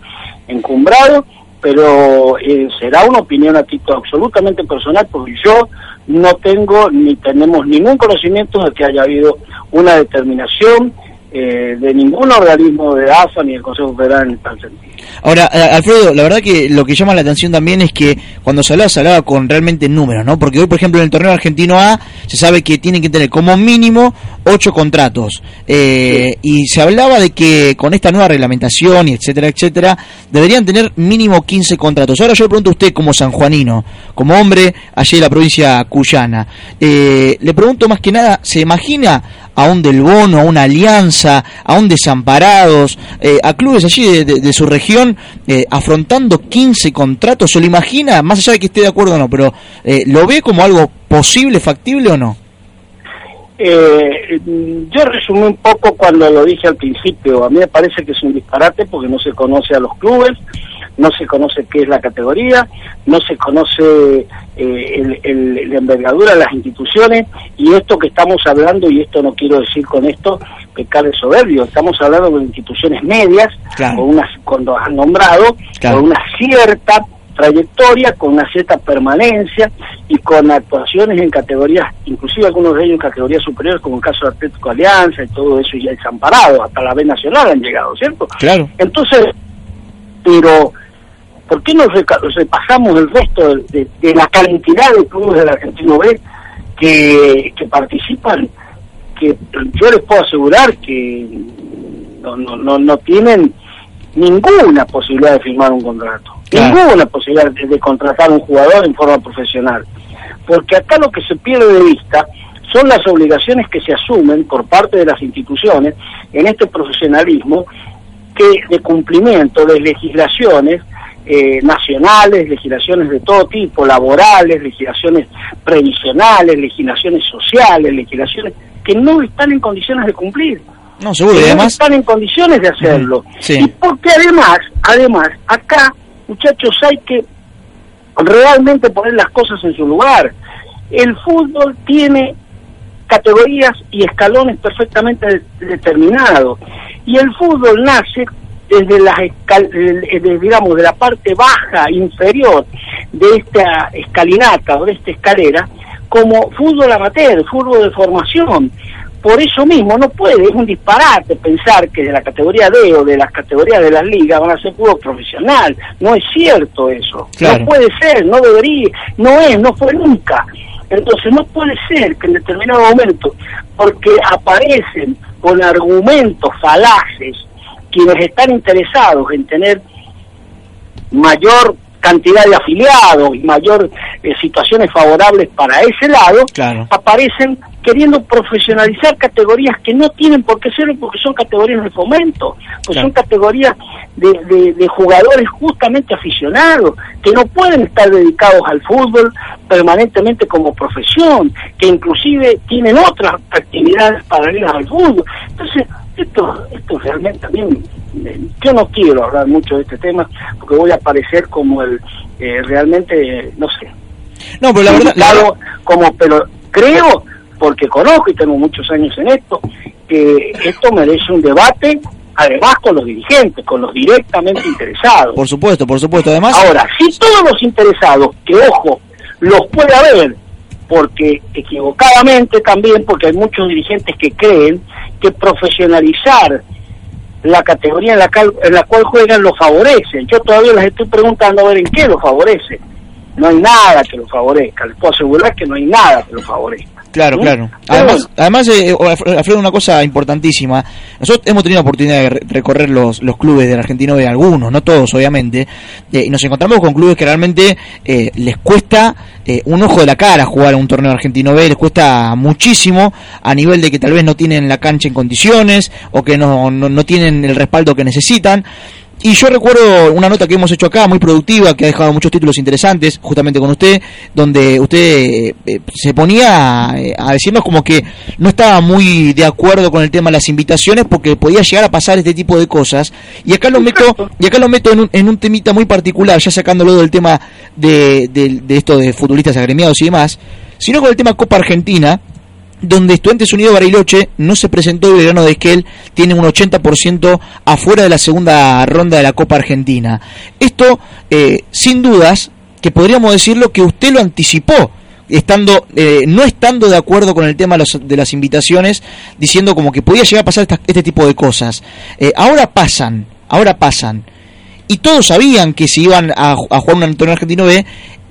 Speaker 13: encumbrado, pero eh, será una opinión a título absolutamente personal porque yo no tengo ni tenemos ningún conocimiento de que haya habido una determinación eh, de ningún organismo de AFA ni del Consejo Federal en tal sentido.
Speaker 3: Ahora, eh, Alfredo, la verdad que lo que llama la atención también es que cuando se hablaba, se hablaba con realmente números, ¿no? Porque hoy, por ejemplo, en el torneo argentino A se sabe que tienen que tener como mínimo ocho contratos. Eh, Y se hablaba de que con esta nueva reglamentación y etcétera, etcétera, deberían tener mínimo 15 contratos. Ahora yo le pregunto a usted como sanjuanino, como hombre allí de la provincia cuyana, eh, le pregunto más que nada, ¿se imagina a un Del Bono, a una Alianza, a un Desamparados, eh, a clubes allí de, de- de su región eh, afrontando 15 contratos? ¿Se lo imagina? Más allá de que esté de acuerdo o no, pero eh, ¿lo ve como algo posible, factible o no?
Speaker 13: Eh, yo resumí un poco cuando lo dije al principio. A mí me parece que es un disparate porque no se conoce a los clubes, no se conoce qué es la categoría, no se conoce eh, el- el- la envergadura de las instituciones y esto que estamos hablando, y esto no quiero decir con esto pecar de soberbio, estamos hablando de instituciones medias,
Speaker 3: Claro.
Speaker 13: con unas, cuando han nombrado,
Speaker 3: Claro.
Speaker 13: con una cierta trayectoria, con una cierta permanencia y con actuaciones en categorías, inclusive algunos de ellos en categorías superiores, como el caso de Atlético Alianza y todo eso ya desamparado, hasta la B Nacional han llegado, ¿cierto?
Speaker 3: Claro.
Speaker 13: Entonces, pero, ¿por qué no repasamos el resto de, de- de la cantidad de clubes del Argentino B que, que participan? Que yo les puedo asegurar que no, no, no, no tienen ninguna posibilidad de firmar un contrato, ninguna posibilidad de, de contratar un jugador en forma profesional. Porque acá lo que se pierde de vista son las obligaciones que se asumen por parte de las instituciones en este profesionalismo que de cumplimiento de legislaciones eh, nacionales, legislaciones de todo tipo, laborales, legislaciones previsionales, legislaciones sociales, legislaciones que no están en condiciones de cumplir.
Speaker 3: No, seguro,
Speaker 13: Que no
Speaker 3: además...
Speaker 13: están en condiciones de hacerlo.
Speaker 3: Sí.
Speaker 13: Y porque además, además, acá, muchachos, hay que realmente poner las cosas en su lugar. El fútbol tiene categorías y escalones perfectamente de- determinados. Y el fútbol nace desde las escal- de- digamos de la parte baja inferior de esta escalinata o de esta escalera como fútbol amateur, fútbol de formación. Por eso mismo no puede, es un disparate pensar que de la categoría D o de las categorías de las ligas van a ser fútbol profesional. No es cierto eso.
Speaker 3: Claro.
Speaker 13: No puede ser, no debería, no es, no fue nunca. Entonces no puede ser que en determinado momento, porque aparecen con argumentos falaces quienes están interesados en tener mayor cantidad de afiliados y mayor eh, situaciones favorables para ese lado, aparecen queriendo profesionalizar categorías que no tienen por qué serlo porque son categorías de fomento, pues son categorías de, de- de jugadores justamente aficionados, que no pueden estar dedicados al fútbol permanentemente como profesión, que inclusive tienen otras actividades paralelas al fútbol. Entonces, esto, esto realmente también, eh, yo no quiero hablar mucho de este tema porque voy a parecer como el, eh, realmente, no sé,
Speaker 3: No, pero la verdad... la
Speaker 13: dedicado como, pero creo, porque conozco y tengo muchos años en esto, que esto merece un debate, además con los dirigentes, con los directamente interesados.
Speaker 3: Por supuesto, por supuesto. Además...
Speaker 13: Ahora, si todos los interesados, que ojo, los puede haber, porque equivocadamente también, porque hay muchos dirigentes que creen que profesionalizar la categoría en la, cal- en la cual juegan lo favorece. Yo todavía les estoy preguntando a ver en qué lo favorece. No hay nada que lo favorezca, les puedo asegurar que no hay nada que lo favorezca.
Speaker 3: Claro, claro. Además, además eh, Alfredo, una cosa importantísima. Nosotros hemos tenido la oportunidad de re- recorrer los, los clubes del Argentino B, algunos, no todos, obviamente, eh, y nos encontramos con clubes que realmente eh, les cuesta eh, un ojo de la cara jugar a un torneo argentino B, les cuesta muchísimo a nivel de que tal vez no tienen la cancha en condiciones o que no, no, no tienen el respaldo que necesitan. Y yo recuerdo una nota que hemos hecho acá, muy productiva, que ha dejado muchos títulos interesantes, justamente con usted, donde usted eh, se ponía eh, a decirnos como que no estaba muy de acuerdo con el tema de las invitaciones porque podía llegar a pasar este tipo de cosas. Y acá lo meto, y acá lo meto en un, en un temita muy particular, ya sacándolo del tema de, de, de esto de futbolistas agremiados y demás, sino con el tema Copa Argentina, donde Estudiantes Unidos Bariloche no se presentó y Belgrano de Esquel tiene un 80% afuera de la segunda ronda de la Copa Argentina. Esto, eh, sin dudas, que podríamos decirlo que usted lo anticipó, estando eh, no estando de acuerdo con el tema de, las invitaciones, diciendo como que podía llegar a pasar esta- este tipo de cosas. Eh, ahora pasan, ahora pasan. Y todos sabían que si iban a, a jugar un torneo argentino B,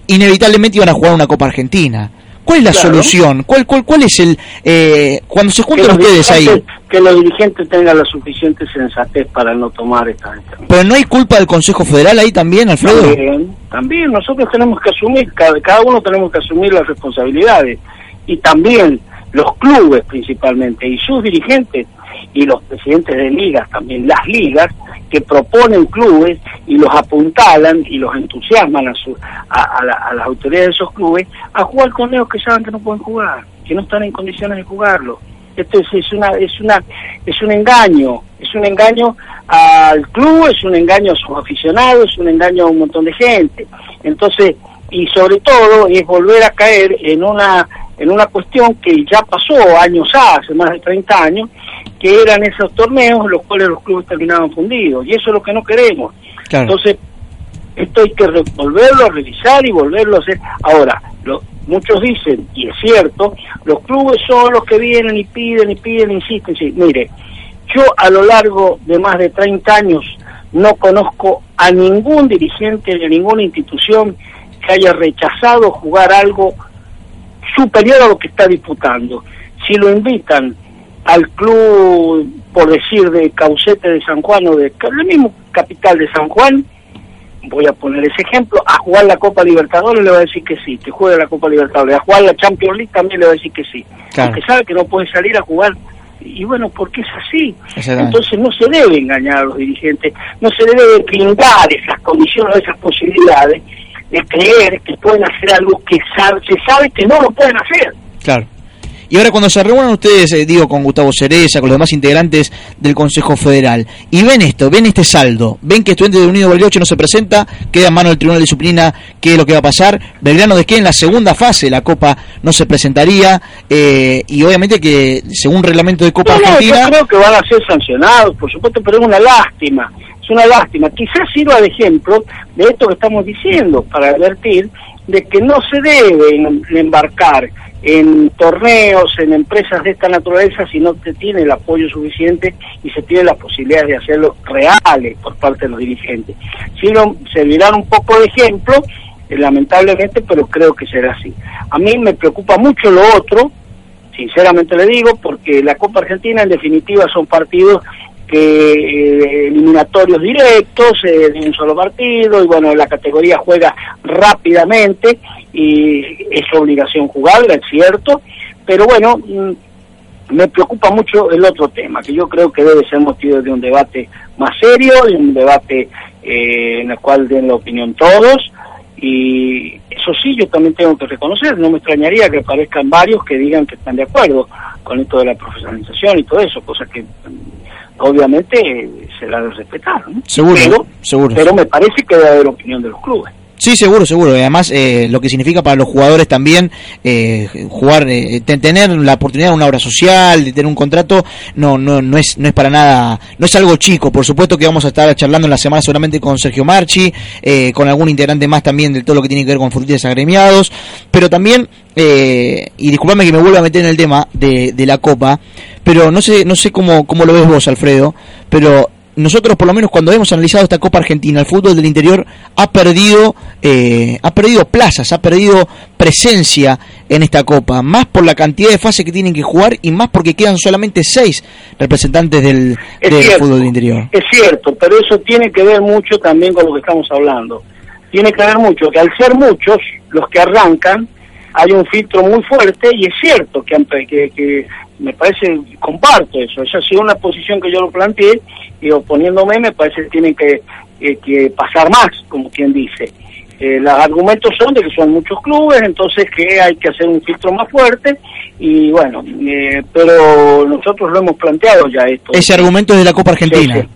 Speaker 3: inevitablemente iban a jugar una Copa Argentina. ¿Cuál es la
Speaker 13: Claro.
Speaker 3: solución? ¿Cuál, cuál, ¿Cuál es el... eh, cuando se juntan ustedes ahí?
Speaker 13: que los dirigentes tengan la suficiente sensatez para no tomar esta determinación.
Speaker 3: ¿Pero no hay culpa del Consejo Federal ahí también, Alfredo?
Speaker 13: También, también nosotros tenemos que asumir, cada, cada uno tenemos que asumir las responsabilidades y también los clubes principalmente y sus dirigentes y los presidentes de ligas, también las ligas, que proponen clubes y los apuntalan y los entusiasman a, su, a, la- a las autoridades de esos clubes a jugar torneos que saben que no pueden jugar, que no están en condiciones de jugarlo. Esto es, es una es una es un engaño, es un engaño al club, es un engaño a sus aficionados, es un engaño a un montón de gente. Entonces, y sobre todo es volver a caer en una en una cuestión que ya pasó años hace más de 30 años, que eran esos torneos en los cuales los clubes terminaban fundidos. Y eso es lo que no queremos.
Speaker 3: Claro.
Speaker 13: Entonces, esto hay que volverlo a revisar y volverlo a hacer. Ahora, lo- muchos dicen, y es cierto, los clubes son los que vienen y piden y piden, insisten. Sí, mire, yo a lo largo de más de 30 años no conozco a ningún dirigente de ninguna institución que haya rechazado jugar algo superior a lo que está disputando. Si lo invitan al club, por decir, de Caucete de San Juan o de el mismo capital de San Juan, voy a poner ese ejemplo, a jugar la Copa Libertadores le va a decir que sí, que juegue la Copa Libertadores, a jugar la Champions League también le va a decir que sí,
Speaker 3: Claro.
Speaker 13: porque sabe que no puede salir a jugar. Y bueno, porque es así. Entonces no se debe engañar a los dirigentes, no se debe brindar esas condiciones, esas posibilidades de creer que pueden hacer algo que sabe- se sabe que no lo pueden hacer.
Speaker 3: Claro. Y ahora cuando se reúnan ustedes, eh, digo, con Gustavo Cereza, con los demás integrantes del Consejo Federal, y ven esto, ven este saldo, ven que Estudiantes de Unido Bariloche no se presenta, queda en mano del Tribunal de Disciplina qué es lo que va a pasar, Belgrano de que en la segunda fase la Copa no se presentaría, eh, y obviamente que según reglamento de Copa
Speaker 13: No, no,
Speaker 3: Argentina...
Speaker 13: yo creo que van a ser sancionados, por supuesto, pero es una lástima, es una lástima. Quizás sirva de ejemplo de esto que estamos diciendo, para advertir de que no se debe em- embarcar en torneos, en empresas de esta naturaleza, si no se tiene el apoyo suficiente y se tiene las posibilidades de hacerlo reales por parte de los dirigentes. Sirvan- servirán un poco de ejemplo, eh, lamentablemente, pero creo que será así. A mí me preocupa mucho lo otro, sinceramente le digo, porque la Copa Argentina en definitiva son partidos eh, eliminatorios directos eh, de un solo partido y bueno la categoría juega rápidamente y es obligación jugarla es cierto pero bueno mm, me preocupa mucho el otro tema que yo creo que debe ser motivo de un debate más serio de un debate eh, en el cual den la opinión todos y eso sí yo también tengo que reconocer no me extrañaría que aparezcan varios que digan que están de acuerdo con esto de la profesionalización y todo eso cosa que mm, obviamente eh, será de respetar ¿no?
Speaker 3: Seguro,
Speaker 13: pero,
Speaker 3: seguro.
Speaker 13: pero me parece que debe haber opinión de los clubes
Speaker 3: Sí, seguro, seguro. Y además, eh, lo que significa para los jugadores también eh, jugar, eh, te- tener la oportunidad de una obra social, de tener un contrato, no, no, no es, no es para nada, no es algo chico. Por supuesto que vamos a estar charlando en la semana seguramente con Sergio Marchi, eh, con algún integrante más también de todo lo que tiene que ver con futbolistas agremiados, pero también, eh, y disculpame que me vuelva a meter en el tema de, de la Copa, pero no sé, no sé cómo, cómo lo ves vos, Alfredo, pero nosotros por lo menos cuando hemos analizado esta Copa Argentina, el fútbol del interior ha perdido, eh, ha perdido plazas, ha perdido presencia en esta Copa, más por la cantidad de fases que tienen que jugar y más porque quedan solamente seis representantes del,
Speaker 13: Es
Speaker 3: del
Speaker 13: cierto.
Speaker 3: fútbol del interior.
Speaker 13: Es cierto, pero eso tiene que ver mucho también con lo que estamos hablando. Tiene que ver mucho que al ser muchos los que arrancan, hay un filtro muy fuerte y es cierto que, que, que me parece, comparto eso, esa ha sido una posición que yo lo planteé y oponiéndome me parece que tienen que, eh, que pasar más, como quien dice. Eh, los argumentos son de que son muchos clubes, entonces que hay que hacer un filtro más fuerte y bueno, eh, pero nosotros lo hemos planteado ya esto.
Speaker 3: Ese argumento es de la Copa Argentina,
Speaker 13: Sí, sí.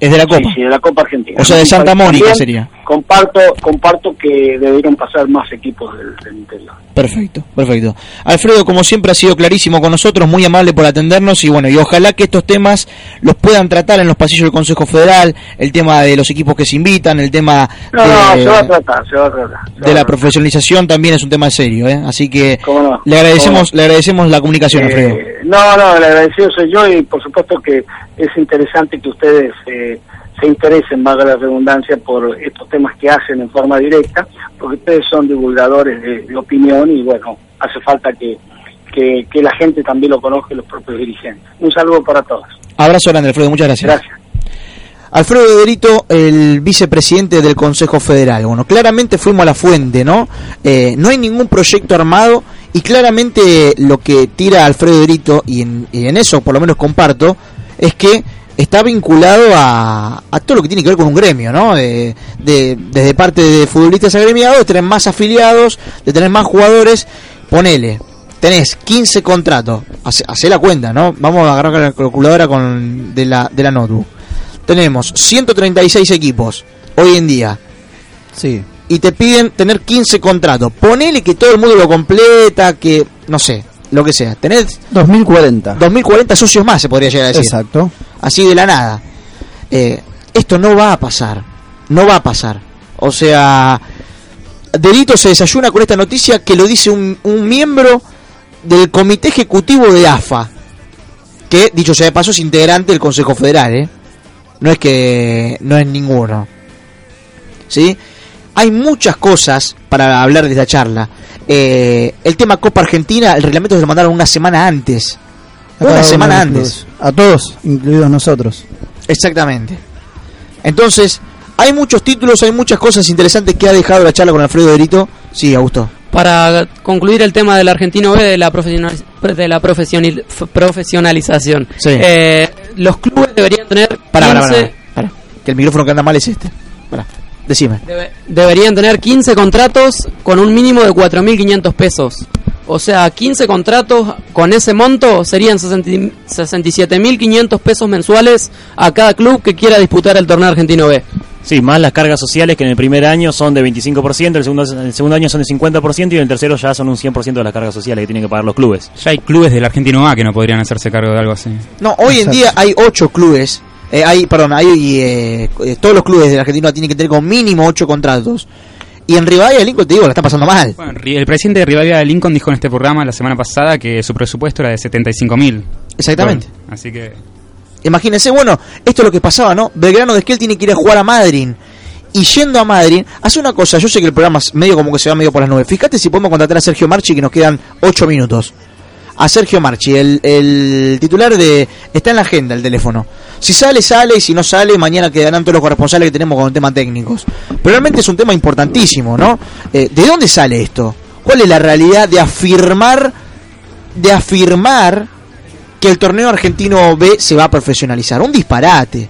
Speaker 3: es de la Copa.
Speaker 13: Sí, sí, de la Copa Argentina.
Speaker 3: O sea, de Santa Mónica sería.
Speaker 13: Comparto, comparto que deberían pasar más equipos del, del interior.
Speaker 3: Perfecto, perfecto. Alfredo, como siempre, ha sido clarísimo con nosotros, muy amable por atendernos y bueno, y ojalá que estos temas los puedan tratar en los pasillos del Consejo Federal, el tema de los equipos que se invitan, el tema
Speaker 13: No,
Speaker 3: de,
Speaker 13: no, se va a tratar, se va a tratar. va
Speaker 3: de
Speaker 13: a
Speaker 3: la profesionalización también es un tema serio, ¿eh? así que
Speaker 13: ¿Cómo no?
Speaker 3: le agradecemos,
Speaker 13: ¿Cómo
Speaker 3: le agradecemos la comunicación, Alfredo.
Speaker 13: Eh, no, no, el agradecido soy yo y por supuesto que es interesante que ustedes eh, se interesen, valga la redundancia, por estos temas que hacen en forma directa, porque ustedes son divulgadores de, de opinión y bueno, hace falta que, que, que la gente también lo conozca y los propios dirigentes. Un saludo para todos.
Speaker 3: Abrazo grande, Alfredo, muchas gracias.
Speaker 13: Gracias.
Speaker 3: AlfredoEderito, el vicepresidente del Consejo Federal. Bueno, claramente fuimos a la fuente, ¿no? Eh, no hay ningún proyecto armado y claramente lo que tira AlfredoEderito, y en, y en eso por lo menos comparto, es que está vinculado a, a todo lo que tiene que ver con un gremio, ¿no? De, de- desde parte de futbolistas agremiados, de tener más afiliados, de tener más jugadores. Ponele, tenés 15 contratos, hace, la cuenta, ¿no? Vamos a agarrar la calculadora con, de, la, de la notebook. Tenemos 136 equipos hoy en día.
Speaker 4: Sí.
Speaker 3: Y te piden tener 15 contratos. Ponele que todo el mundo lo completa, que no sé, lo que sea. Tenés
Speaker 4: 2040.
Speaker 3: 2040 socios más, se podría llegar a decir.
Speaker 4: Exacto.
Speaker 3: Así de la nada. Eh, esto no va a pasar. No va a pasar. O sea, Delito se desayuna con esta noticia que lo dice un, un miembro del comité ejecutivo de AFA. Que, dicho sea de paso, es integrante del Consejo Federal, ¿eh? No es que no es ninguno. ¿Sí? Hay muchas cosas para hablar de esta charla. Eh, el tema Copa Argentina, el reglamento se lo mandaron una semana antes.
Speaker 4: A
Speaker 3: Una semana antes.
Speaker 4: A todos, incluidos nosotros.
Speaker 3: Exactamente. Entonces, hay muchos títulos, hay muchas cosas interesantes que ha dejado la charla con Alfredo Derito. Sí, Augusto.
Speaker 7: Para concluir el tema del argentino B de la profesional, de la profesional- profesionalización.
Speaker 3: Sí.
Speaker 7: Eh, los clubes deberían tener
Speaker 3: Para, para,
Speaker 7: 15
Speaker 3: para, para. Que el micrófono que anda mal es este. Para. Decime.
Speaker 7: Debe- deberían tener 15 contratos con un mínimo de 4.500 pesos. O sea, 15 contratos con ese monto serían 60 67.500 pesos mensuales a cada club que quiera disputar el torneo argentino B.
Speaker 9: Sí, más las cargas sociales que en el primer año son de 25%, el segundo, el segundo año son de 50% y en el tercero ya son un 100% de las cargas sociales que tienen que pagar los clubes.
Speaker 10: Ya hay clubes del Argentino A que no podrían hacerse cargo de algo así.
Speaker 3: No, hoy en día hay ocho clubes. Eh, hay, perdón, hay eh, eh, todos los clubes de la Argentina tienen que tener como mínimo ocho contratos. Y en Rivadavia, Lincoln, te digo, la está pasando mal.
Speaker 10: Bueno, el presidente de Rivadavia de Lincoln dijo en este programa la semana pasada que su presupuesto era de 75 mil.
Speaker 3: Exactamente.
Speaker 10: así que
Speaker 3: Imagínense, bueno, esto es lo que pasaba, ¿no? Belgrano de Esquel tiene que ir a jugar a Madrid. Y yendo a Madrid, hace una cosa, yo sé que el programa es medio como que se va medio por las nubes. Fíjate si podemos contratar a Sergio Marchi, que nos quedan 8 minutos. A Sergio Marchi, el, el titular de... Está en la agenda el teléfono. Si sale, sale, y si no sale, mañana quedarán todos los corresponsales que tenemos con el tema técnicos. Pero realmente es un tema importantísimo, ¿no? Eh, ¿De dónde sale esto? ¿Cuál es la realidad de afirmar, de afirmar que el torneo argentino B se va a profesionalizar? Un disparate.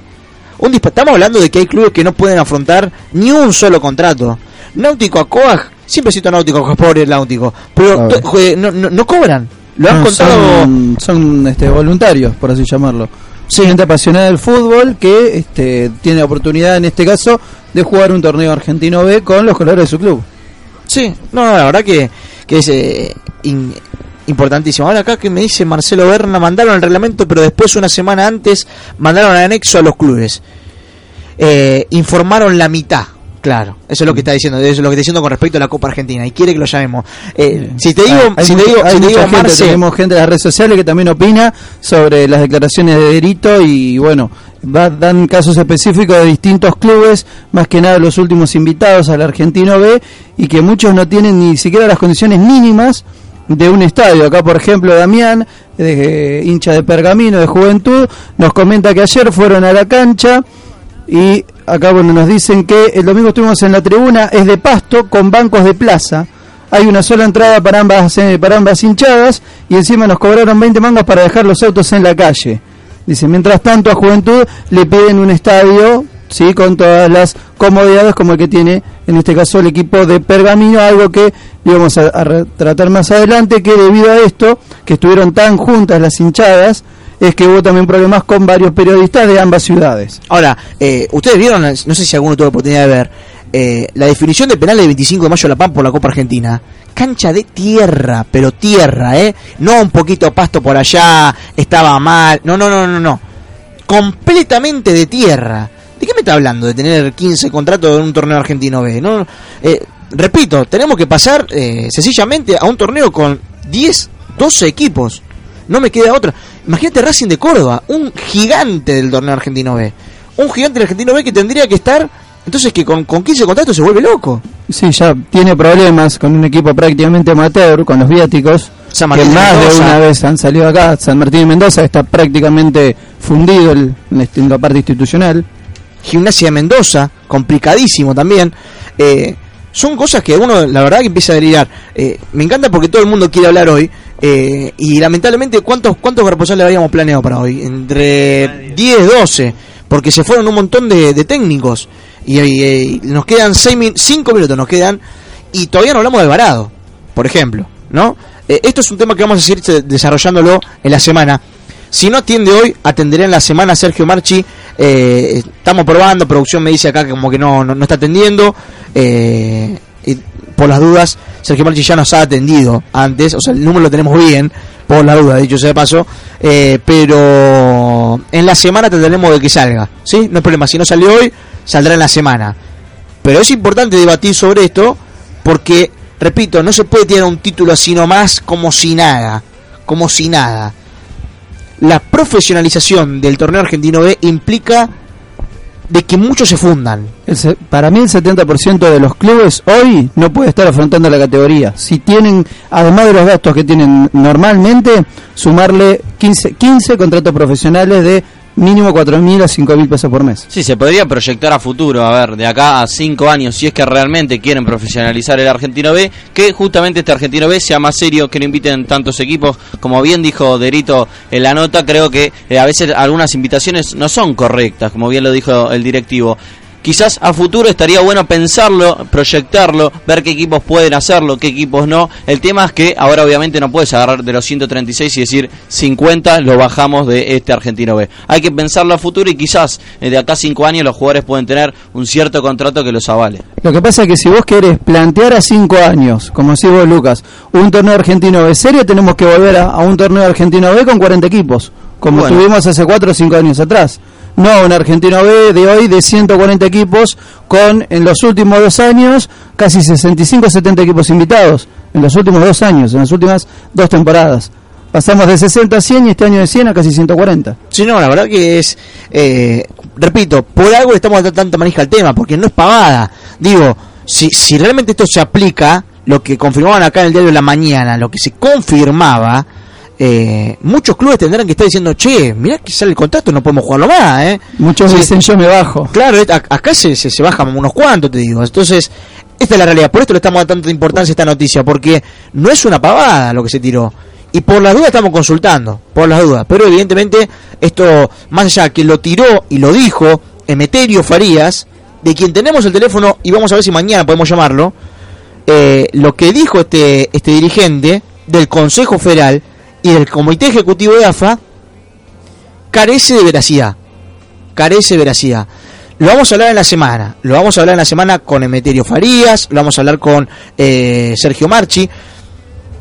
Speaker 3: Un dispa- Estamos hablando de que hay clubes que no pueden afrontar ni un solo contrato. Náutico Acoag, siempre cito a Náutico pobre el Náutico, pero no, no- no cobran. Lo han
Speaker 4: No,
Speaker 3: contado.
Speaker 4: Son, son, este, voluntarios, por así llamarlo. Gente apasionada del fútbol que este, tiene oportunidad, en este caso, de jugar un torneo argentino B con los colores de su club.
Speaker 3: Sí, no, la verdad que, que es eh, importantísimo. Ahora acá que me dice Marcelo Berna, mandaron el reglamento, pero después una semana antes mandaron el anexo a los clubes. Eh, informaron la mitad. Claro, eso es lo que está diciendo, eso es lo que está diciendo con respecto a la Copa Argentina y quiere que lo llamemos. Eh, si te digo,
Speaker 4: Hay- hay
Speaker 3: si te digo,
Speaker 4: hay
Speaker 3: si te
Speaker 4: mucha
Speaker 3: digo
Speaker 4: gente,
Speaker 3: Marce,
Speaker 4: tenemos gente de las redes sociales que también opina sobre las declaraciones de Derito y bueno, va- dan casos específicos de distintos clubes, más que nada los últimos invitados al Argentino B y que muchos no tienen ni siquiera las condiciones mínimas de un estadio. Acá, por ejemplo, Damián, de, hincha de Pergamino, de Juventud, nos comenta que ayer fueron a la cancha y acá bueno nos dicen que el domingo estuvimos en la tribuna, es de pasto con bancos de plaza. Hay una sola entrada para ambas, eh, para ambas hinchadas y encima nos cobraron 20 mangas para dejar los autos en la calle. Dice, mientras tanto a Juventud le piden un estadio, sí, con todas las comodidades como el que tiene en este caso el equipo de Pergamino, algo que íbamos a, a tratar más adelante, que debido a esto, que estuvieron tan juntas las hinchadas, es que hubo también problemas con varios periodistas de ambas ciudades.
Speaker 3: Ahora, eh, ustedes vieron, no sé si alguno tuvo oportunidad de ver, eh, la definición de penal del 25 de mayo de La Pampa por la Copa Argentina. Cancha de tierra, pero tierra, ¿eh? No un poquito pasto por allá, estaba mal. No, no, no, no, no. Completamente de tierra. ¿De qué me está hablando? De tener 15 contratos en un torneo argentino B. No, eh, repito, tenemos que pasar eh, sencillamente a un torneo con 10, 12 equipos. No me queda otra. Imagínate Racing de Córdoba, un gigante del torneo argentino B. Un gigante del argentino B que tendría que estar. Entonces, que con, con 15 contratos se vuelve loco.
Speaker 4: Sí, ya tiene problemas con un equipo prácticamente amateur, con los viáticos,
Speaker 3: San
Speaker 4: que
Speaker 3: Martín
Speaker 4: más de una vez han salido acá. San Martín y Mendoza está prácticamente fundido el- en la parte institucional.
Speaker 3: Gimnasia de Mendoza, complicadísimo también. Eh, son cosas que uno, la verdad, que empieza a delirar. Eh, me encanta porque todo el mundo quiere hablar hoy. eh, y lamentablemente, ¿cuántos, cuántos corresponsales habíamos planeado para hoy? Entre 10, 12. Porque se fueron un montón de, de técnicos. Y, y- y nos quedan 5 minutos, nos quedan. Y todavía no hablamos de Alvarado, por ejemplo. ¿no? Eh, esto es un tema que vamos a seguir se- desarrollándolo en la semana. Si no atiende hoy, atenderé en la semana Sergio Marchi. Eh, estamos probando, producción me dice acá que como que no, no, no está atendiendo. Eh, y por las dudas, Sergio Marchi ya nos ha atendido antes, o sea, el número lo tenemos bien, por la duda, dicho sea de paso. Eh, pero en la semana tendremos de que salga, ¿sí? No hay problema, si no salió hoy, saldrá en la semana. Pero es importante debatir sobre esto porque, repito, no se puede tirar un título así nomás como si nada, como si nada. La profesionalización del torneo argentino B implica de que muchos se fundan.
Speaker 4: Para mí el 70% de los clubes hoy no puede estar afrontando la categoría. Si tienen, además de los gastos que tienen normalmente, sumarle 15, 15 contratos profesionales de mínimo 4.000 a 5.000 pesos por mes.
Speaker 6: Sí, se podría proyectar a futuro, a ver, de acá a cinco años, si es que realmente quieren profesionalizar el Argentino B, que justamente este Argentino B sea más serio, que no inviten tantos equipos. Como bien dijo Derito en la nota, creo que eh, a veces algunas invitaciones no son correctas, como bien lo dijo el directivo. Quizás a futuro estaría bueno pensarlo, proyectarlo, ver qué equipos pueden hacerlo, qué equipos no. El tema es que ahora obviamente no puedes agarrar de los 136 y decir 50 lo bajamos de este Argentino B. Hay que pensarlo a futuro y quizás eh, de acá a 5 años los jugadores pueden tener un cierto contrato que los avale.
Speaker 4: Lo que pasa es que si vos querés plantear a 5 años, como decís vos Lucas, un torneo argentino B serio, tenemos que volver a, a un torneo argentino B con 40 equipos, como
Speaker 6: Bueno.
Speaker 4: tuvimos hace 4 o 5 años atrás. No un argentino B de hoy de 140 equipos con en los últimos dos años casi 65 o 70 equipos invitados. En los últimos dos años, en las últimas dos temporadas. Pasamos de 60 a 100 y este año de 100 a casi 140.
Speaker 3: Sí, no, la verdad que es, eh, repito, por algo estamos dando tanta manija al tema, porque no es pavada. Digo, si, si realmente esto se aplica, lo que confirmaban acá en el diario de la mañana, lo que se confirmaba, eh, muchos clubes tendrán que estar diciendo, che, mirá que sale el contrato, no podemos jugarlo más, ¿eh?
Speaker 4: Muchos
Speaker 3: Sí.
Speaker 4: dicen yo me bajo.
Speaker 3: Claro, ac- acá se, se, se bajan unos cuantos, te digo. Entonces, esta es la realidad. Por esto le estamos dando tanta importancia a esta noticia, porque no es una pavada lo que se tiró. Y por las dudas estamos consultando, por las dudas. Pero evidentemente, esto, más allá que lo tiró y lo dijo Emeterio Farías, de quien tenemos el teléfono y vamos a ver si mañana podemos llamarlo, eh, lo que dijo este, este dirigente del Consejo Federal y del Comité Ejecutivo de AFA carece de veracidad. Carece de veracidad. Lo vamos a hablar en la semana. Lo vamos a hablar en la semana con Emeterio Farías, lo vamos a hablar con eh, Sergio Marchi.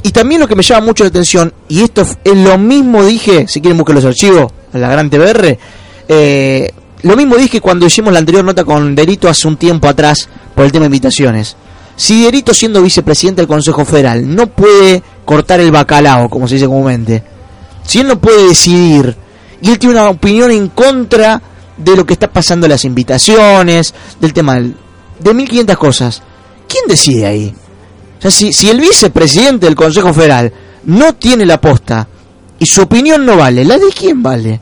Speaker 3: Y también lo que me llama mucho la atención, y esto es lo mismo dije, si quieren buscar los archivos, en la gran TBR, eh, lo mismo dije cuando hicimos la anterior nota con Derito hace un tiempo atrás por el tema de invitaciones. Si Derito siendo vicepresidente del Consejo Federal no puede cortar el bacalao, como se dice comúnmente, si él no puede decidir y él tiene una opinión en contra de lo que está pasando las invitaciones, del tema de 1500 cosas, ¿quién decide ahí? O sea, si, si el vicepresidente del Consejo Federal no tiene la posta y su opinión no vale, ¿la de quién vale?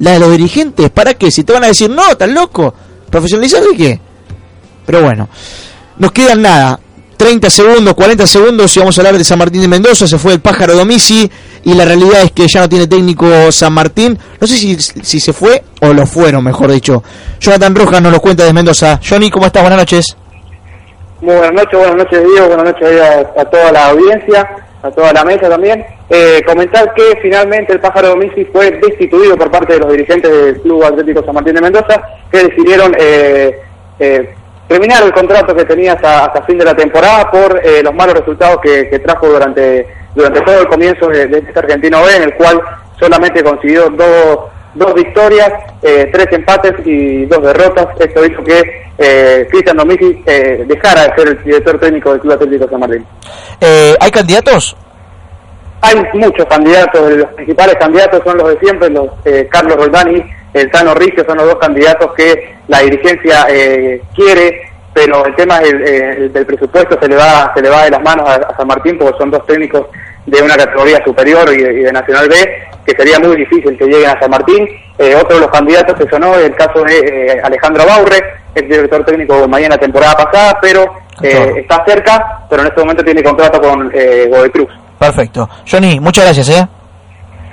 Speaker 3: ¿La de los dirigentes? ¿Para qué? Si te van a decir, no, estás loco, ¿profesionalizar de qué? Pero bueno, nos quedan nada, 30 segundos, 40 segundos y vamos a hablar de San Martín de Mendoza, se fue el pájaro Domici y la realidad es que ya no tiene técnico San Martín, no sé si, si se fue o lo fueron, mejor dicho. Jonathan Rojas nos lo cuenta de Mendoza. Johnny, ¿cómo estás? Buenas noches.
Speaker 14: Muy buenas noches, buenas noches Diego, buenas noches a, toda la audiencia, a toda la mesa también. Eh, comentar que finalmente el pájaro Domisi fue destituido por parte de los dirigentes del Club Atlético San Martín de Mendoza, que decidieron eh, eh, terminar el contrato que tenía hasta, hasta fin de la temporada por eh, los malos resultados que, que trajo durante, durante todo el comienzo de, de este Argentino B, en el cual solamente consiguió dos, dos victorias, eh, tres empates y dos derrotas. Esto hizo que eh, Cristian Domisi eh, dejara de ser el director técnico del Club Atlético San Martín.
Speaker 3: Eh, ¿Hay candidatos?
Speaker 14: Hay muchos candidatos, los principales candidatos son los de siempre, los eh, Carlos Roldán y el Tano Ricio son los dos candidatos que la dirigencia eh, quiere, pero el tema el, el- del presupuesto se le va se le va de las manos a, a San Martín porque son dos técnicos de una categoría superior y de, y de Nacional B que sería muy difícil que lleguen a San Martín. Eh, otro de los candidatos que sonó es el caso de eh, Alejandro Baurre, ex director técnico de Mañana temporada pasada, pero eh, está cerca, pero en este momento tiene contrato con eh, Godoy Cruz.
Speaker 3: Perfecto. Johnny, muchas gracias, ¿eh?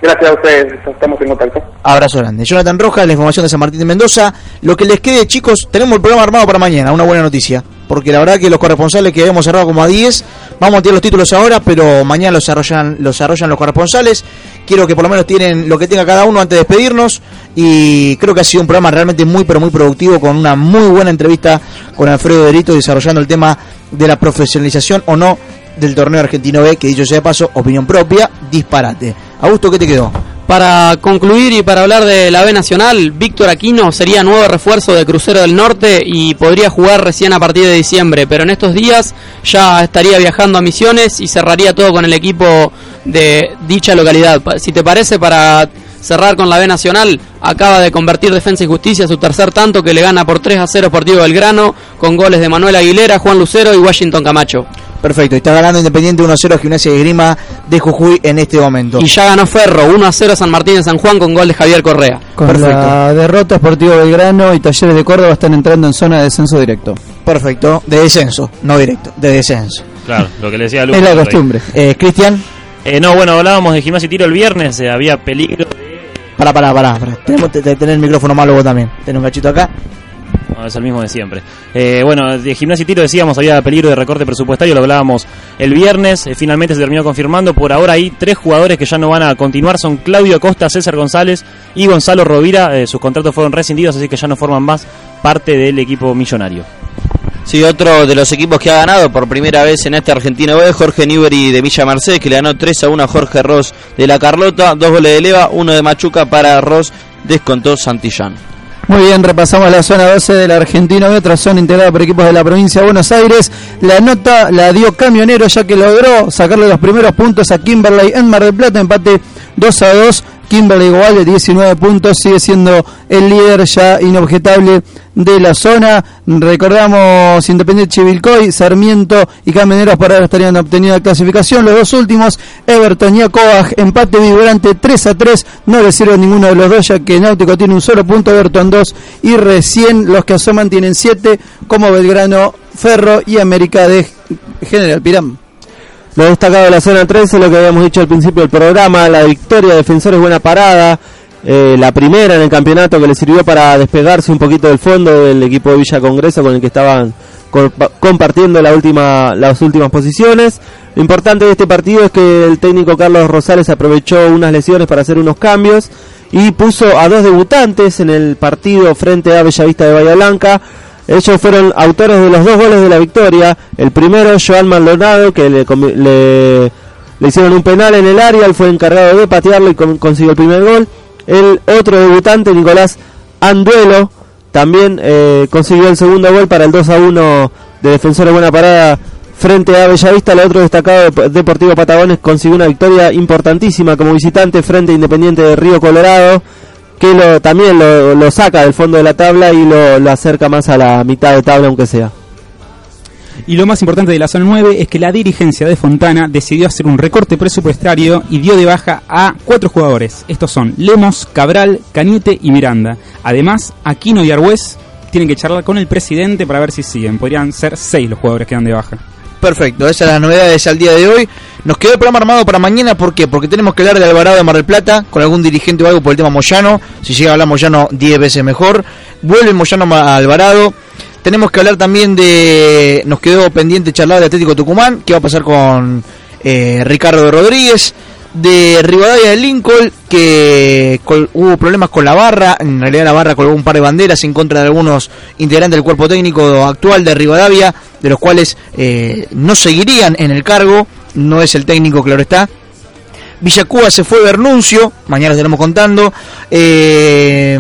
Speaker 14: Gracias a ustedes, estamos en contacto.
Speaker 3: Abrazo grande. Jonathan Rojas, la información de San Martín de Mendoza. Lo que les quede, chicos, tenemos el programa armado para mañana. Una buena noticia. Porque la verdad que los corresponsales que habíamos cerrado como a 10, vamos a tirar los títulos ahora, pero mañana los desarrollan los, desarrollan los corresponsales. Quiero que por lo menos tienen lo que tenga cada uno antes de despedirnos. Y creo que ha sido un programa realmente muy, pero muy productivo, con una muy buena entrevista con Alfredo Derito, desarrollando el tema de la profesionalización o no del torneo argentino B, que dicho sea de paso, opinión propia, disparate. Augusto, ¿qué te quedó?
Speaker 7: Para concluir y para hablar de la B Nacional, Víctor Aquino sería nuevo refuerzo de Crucero del Norte y podría jugar recién a partir de diciembre, pero en estos días ya estaría viajando a Misiones y cerraría todo con el equipo de dicha localidad. Si te parece, para cerrar con la B Nacional, acaba de convertir Defensa y Justicia su tercer tanto que le gana por 3 a 0 Sportivo Belgrano con goles de Manuel Aguilera, Juan Lucero y Washington Camacho.
Speaker 3: Perfecto, y está ganando Independiente 1-0 a Gimnasia de Grima de Jujuy en este momento.
Speaker 7: Y ya ganó Ferro 1 a 0 San Martín de San Juan con gol de Javier Correa.
Speaker 4: Con la derrota Sportivo Belgrano y Talleres de Córdoba están entrando en zona de descenso directo.
Speaker 3: Perfecto, de descenso, no directo, de descenso.
Speaker 9: Claro, lo que le decía
Speaker 4: Es
Speaker 9: Lucas.
Speaker 4: la
Speaker 9: por ahí.
Speaker 4: costumbre.
Speaker 3: Eh, Cristian,
Speaker 9: Eh, no, bueno, hablábamos de gimnasia y tiro el viernes, eh, había peligro.
Speaker 3: pará, pará, pará, pará. Tenemos que tener el micrófono malo vos también. Tenés un cachito acá.
Speaker 9: Es el mismo de siempre. Eh, bueno, de gimnasia y tiro decíamos, había peligro de recorte presupuestario, lo hablábamos el viernes, eh, finalmente se terminó confirmando. Por ahora hay tres jugadores que ya no van a continuar, son Claudio Acosta, César González y Gonzalo Rovira. Eh, sus contratos fueron rescindidos, así que ya no forman más parte del equipo millonario.
Speaker 6: Sí, otro de los equipos que ha ganado por primera vez en este Argentino B, Jorge Newbery de Villa Mercedes, que le ganó 3 a 1 a Jorge Ross de la Carlota, dos goles de Leva, uno de Machuca para Ross, descontó Santillán.
Speaker 4: Muy bien, repasamos la zona 12 del Argentino B, otra zona integrada por equipos de la provincia de Buenos Aires. La nota la dio Camionero ya que logró sacarle los primeros puntos a Kimberley en Mar del Plata, empate 2 a 2. Kimberley igual de 19 puntos, sigue siendo el líder ya inobjetable de la zona. Recordamos Independiente Chivilcoy, Sarmiento y Camioneros por ahora estarían obteniendo la clasificación. Los dos últimos, Everton y Acoag, empate vibrante 3 a 3. No le sirve a ninguno de los dos ya que Náutico tiene un solo punto, Everton 2 y recién los que asoman tienen 7 como Belgrano, Ferro y América de General Piram.
Speaker 5: Lo destacado de la zona 13, lo que habíamos dicho al principio del programa, la victoria de Defensores Buena Parada, eh, la primera en el campeonato que le sirvió para despegarse un poquito del fondo del equipo de Villa Congreso con el que estaban compa- compartiendo las últimas posiciones. Lo importante de este partido es que el técnico Carlos Rosales aprovechó unas lesiones para hacer unos cambios y puso a dos debutantes en el partido frente a Bellavista de Bahía Blanca. Ellos fueron autores de los dos goles de la victoria. El primero, Joan Maldonado, que le, le, hicieron un penal en el área, él fue encargado de patearlo y con- consiguió el primer gol. El otro debutante, Nicolás Anduelo, también eh, consiguió el segundo gol para el 2 a 1 de Defensor de Buena Parada frente a Bellavista. El otro destacado Dep- Deportivo Patagones consiguió una victoria importantísima como visitante frente Independiente de Río Colorado que lo, también lo, saca del fondo de la tabla y lo, lo acerca más a la mitad de tabla aunque sea.
Speaker 10: Y lo más importante de la zona 9 es que la dirigencia de Fontana decidió hacer un recorte presupuestario y dio de baja a cuatro jugadores. Estos son Lemos, Cabral, Cañete y Miranda. Además, Aquino y Argüez tienen que charlar con el presidente para ver si siguen. Podrían ser seis los jugadores que dan de baja.
Speaker 3: Perfecto, esas son las novedades al día de hoy. Nos quedó el programa armado para mañana, ¿por qué? Porque tenemos que hablar de Alvarado de Mar del Plata, con algún dirigente o algo por el tema Moyano. Si llega a hablar Moyano, 10 veces mejor. Vuelve Moyano a Alvarado. Tenemos que hablar también de. Nos quedó pendiente charlar de Atlético Tucumán, qué va a pasar con eh, Ricardo Rodríguez. De Rivadavia de Lincoln, que hubo problemas con la barra. En realidad, la barra colgó un par de banderas en contra de algunos integrantes del cuerpo técnico actual de Rivadavia, de los cuales eh, no seguirían en el cargo. No es el técnico, claro está. Villacuba se fue Bernuncio, mañana lo estaremos contando. Eh,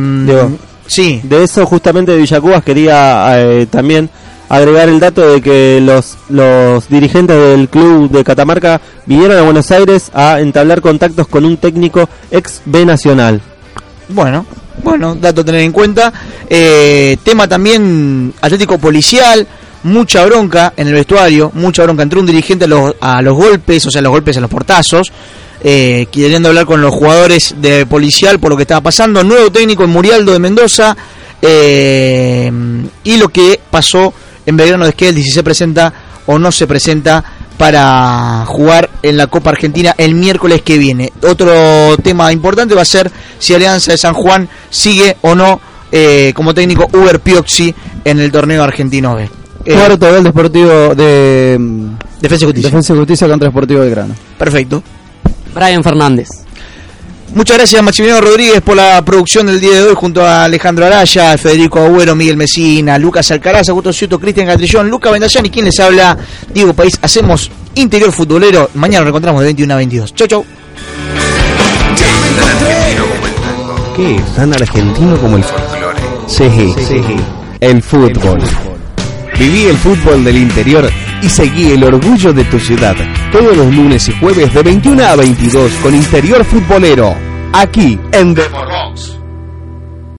Speaker 3: sí.
Speaker 5: De eso justamente de Villacubas quería eh, también agregar el dato de que los, los dirigentes del club de Catamarca vinieron a Buenos Aires a entablar contactos con un técnico ex B Nacional.
Speaker 3: Bueno, bueno, dato a tener en cuenta. Eh, tema también atlético policial, mucha bronca en el vestuario, mucha bronca entre un dirigente a los, a los golpes, o sea, los golpes a los portazos. eh, queriendo hablar con los jugadores de policial por lo que estaba pasando. Nuevo técnico en Murialdo de Mendoza. eh, y lo que pasó en Belgrano de Esquel, si se presenta o no se presenta para jugar en la Copa Argentina el miércoles que viene. Otro tema importante va a ser si Alianza de San Juan sigue o no eh, como técnico Uber Pioxi en el torneo argentino B. Eh,
Speaker 4: Cuarto gol deportivo de
Speaker 3: Defensa y Justicia.
Speaker 4: Defensa y Justicia contra Sportivo Belgrano.
Speaker 3: Perfecto.
Speaker 7: Brian Fernández.
Speaker 3: Muchas gracias Maximiliano Rodríguez por la producción del día de hoy junto a Alejandro Araya, Federico Agüero, Miguel Mesina, Lucas Alcaraz, Augusto Ciuto, Cristian Catrillón, Luca Vendallán y quien les habla, Diego País. Hacemos interior futbolero. Mañana nos encontramos de 21 a 22. Chau, chau.
Speaker 1: ¿Qué es tan argentino como el folclore? Sí, sí, el fútbol. Viví el fútbol del interior y seguí el orgullo de tu ciudad. Todos los lunes y jueves de 21 a 22 con Interior Futbolero. Aquí en Deportes.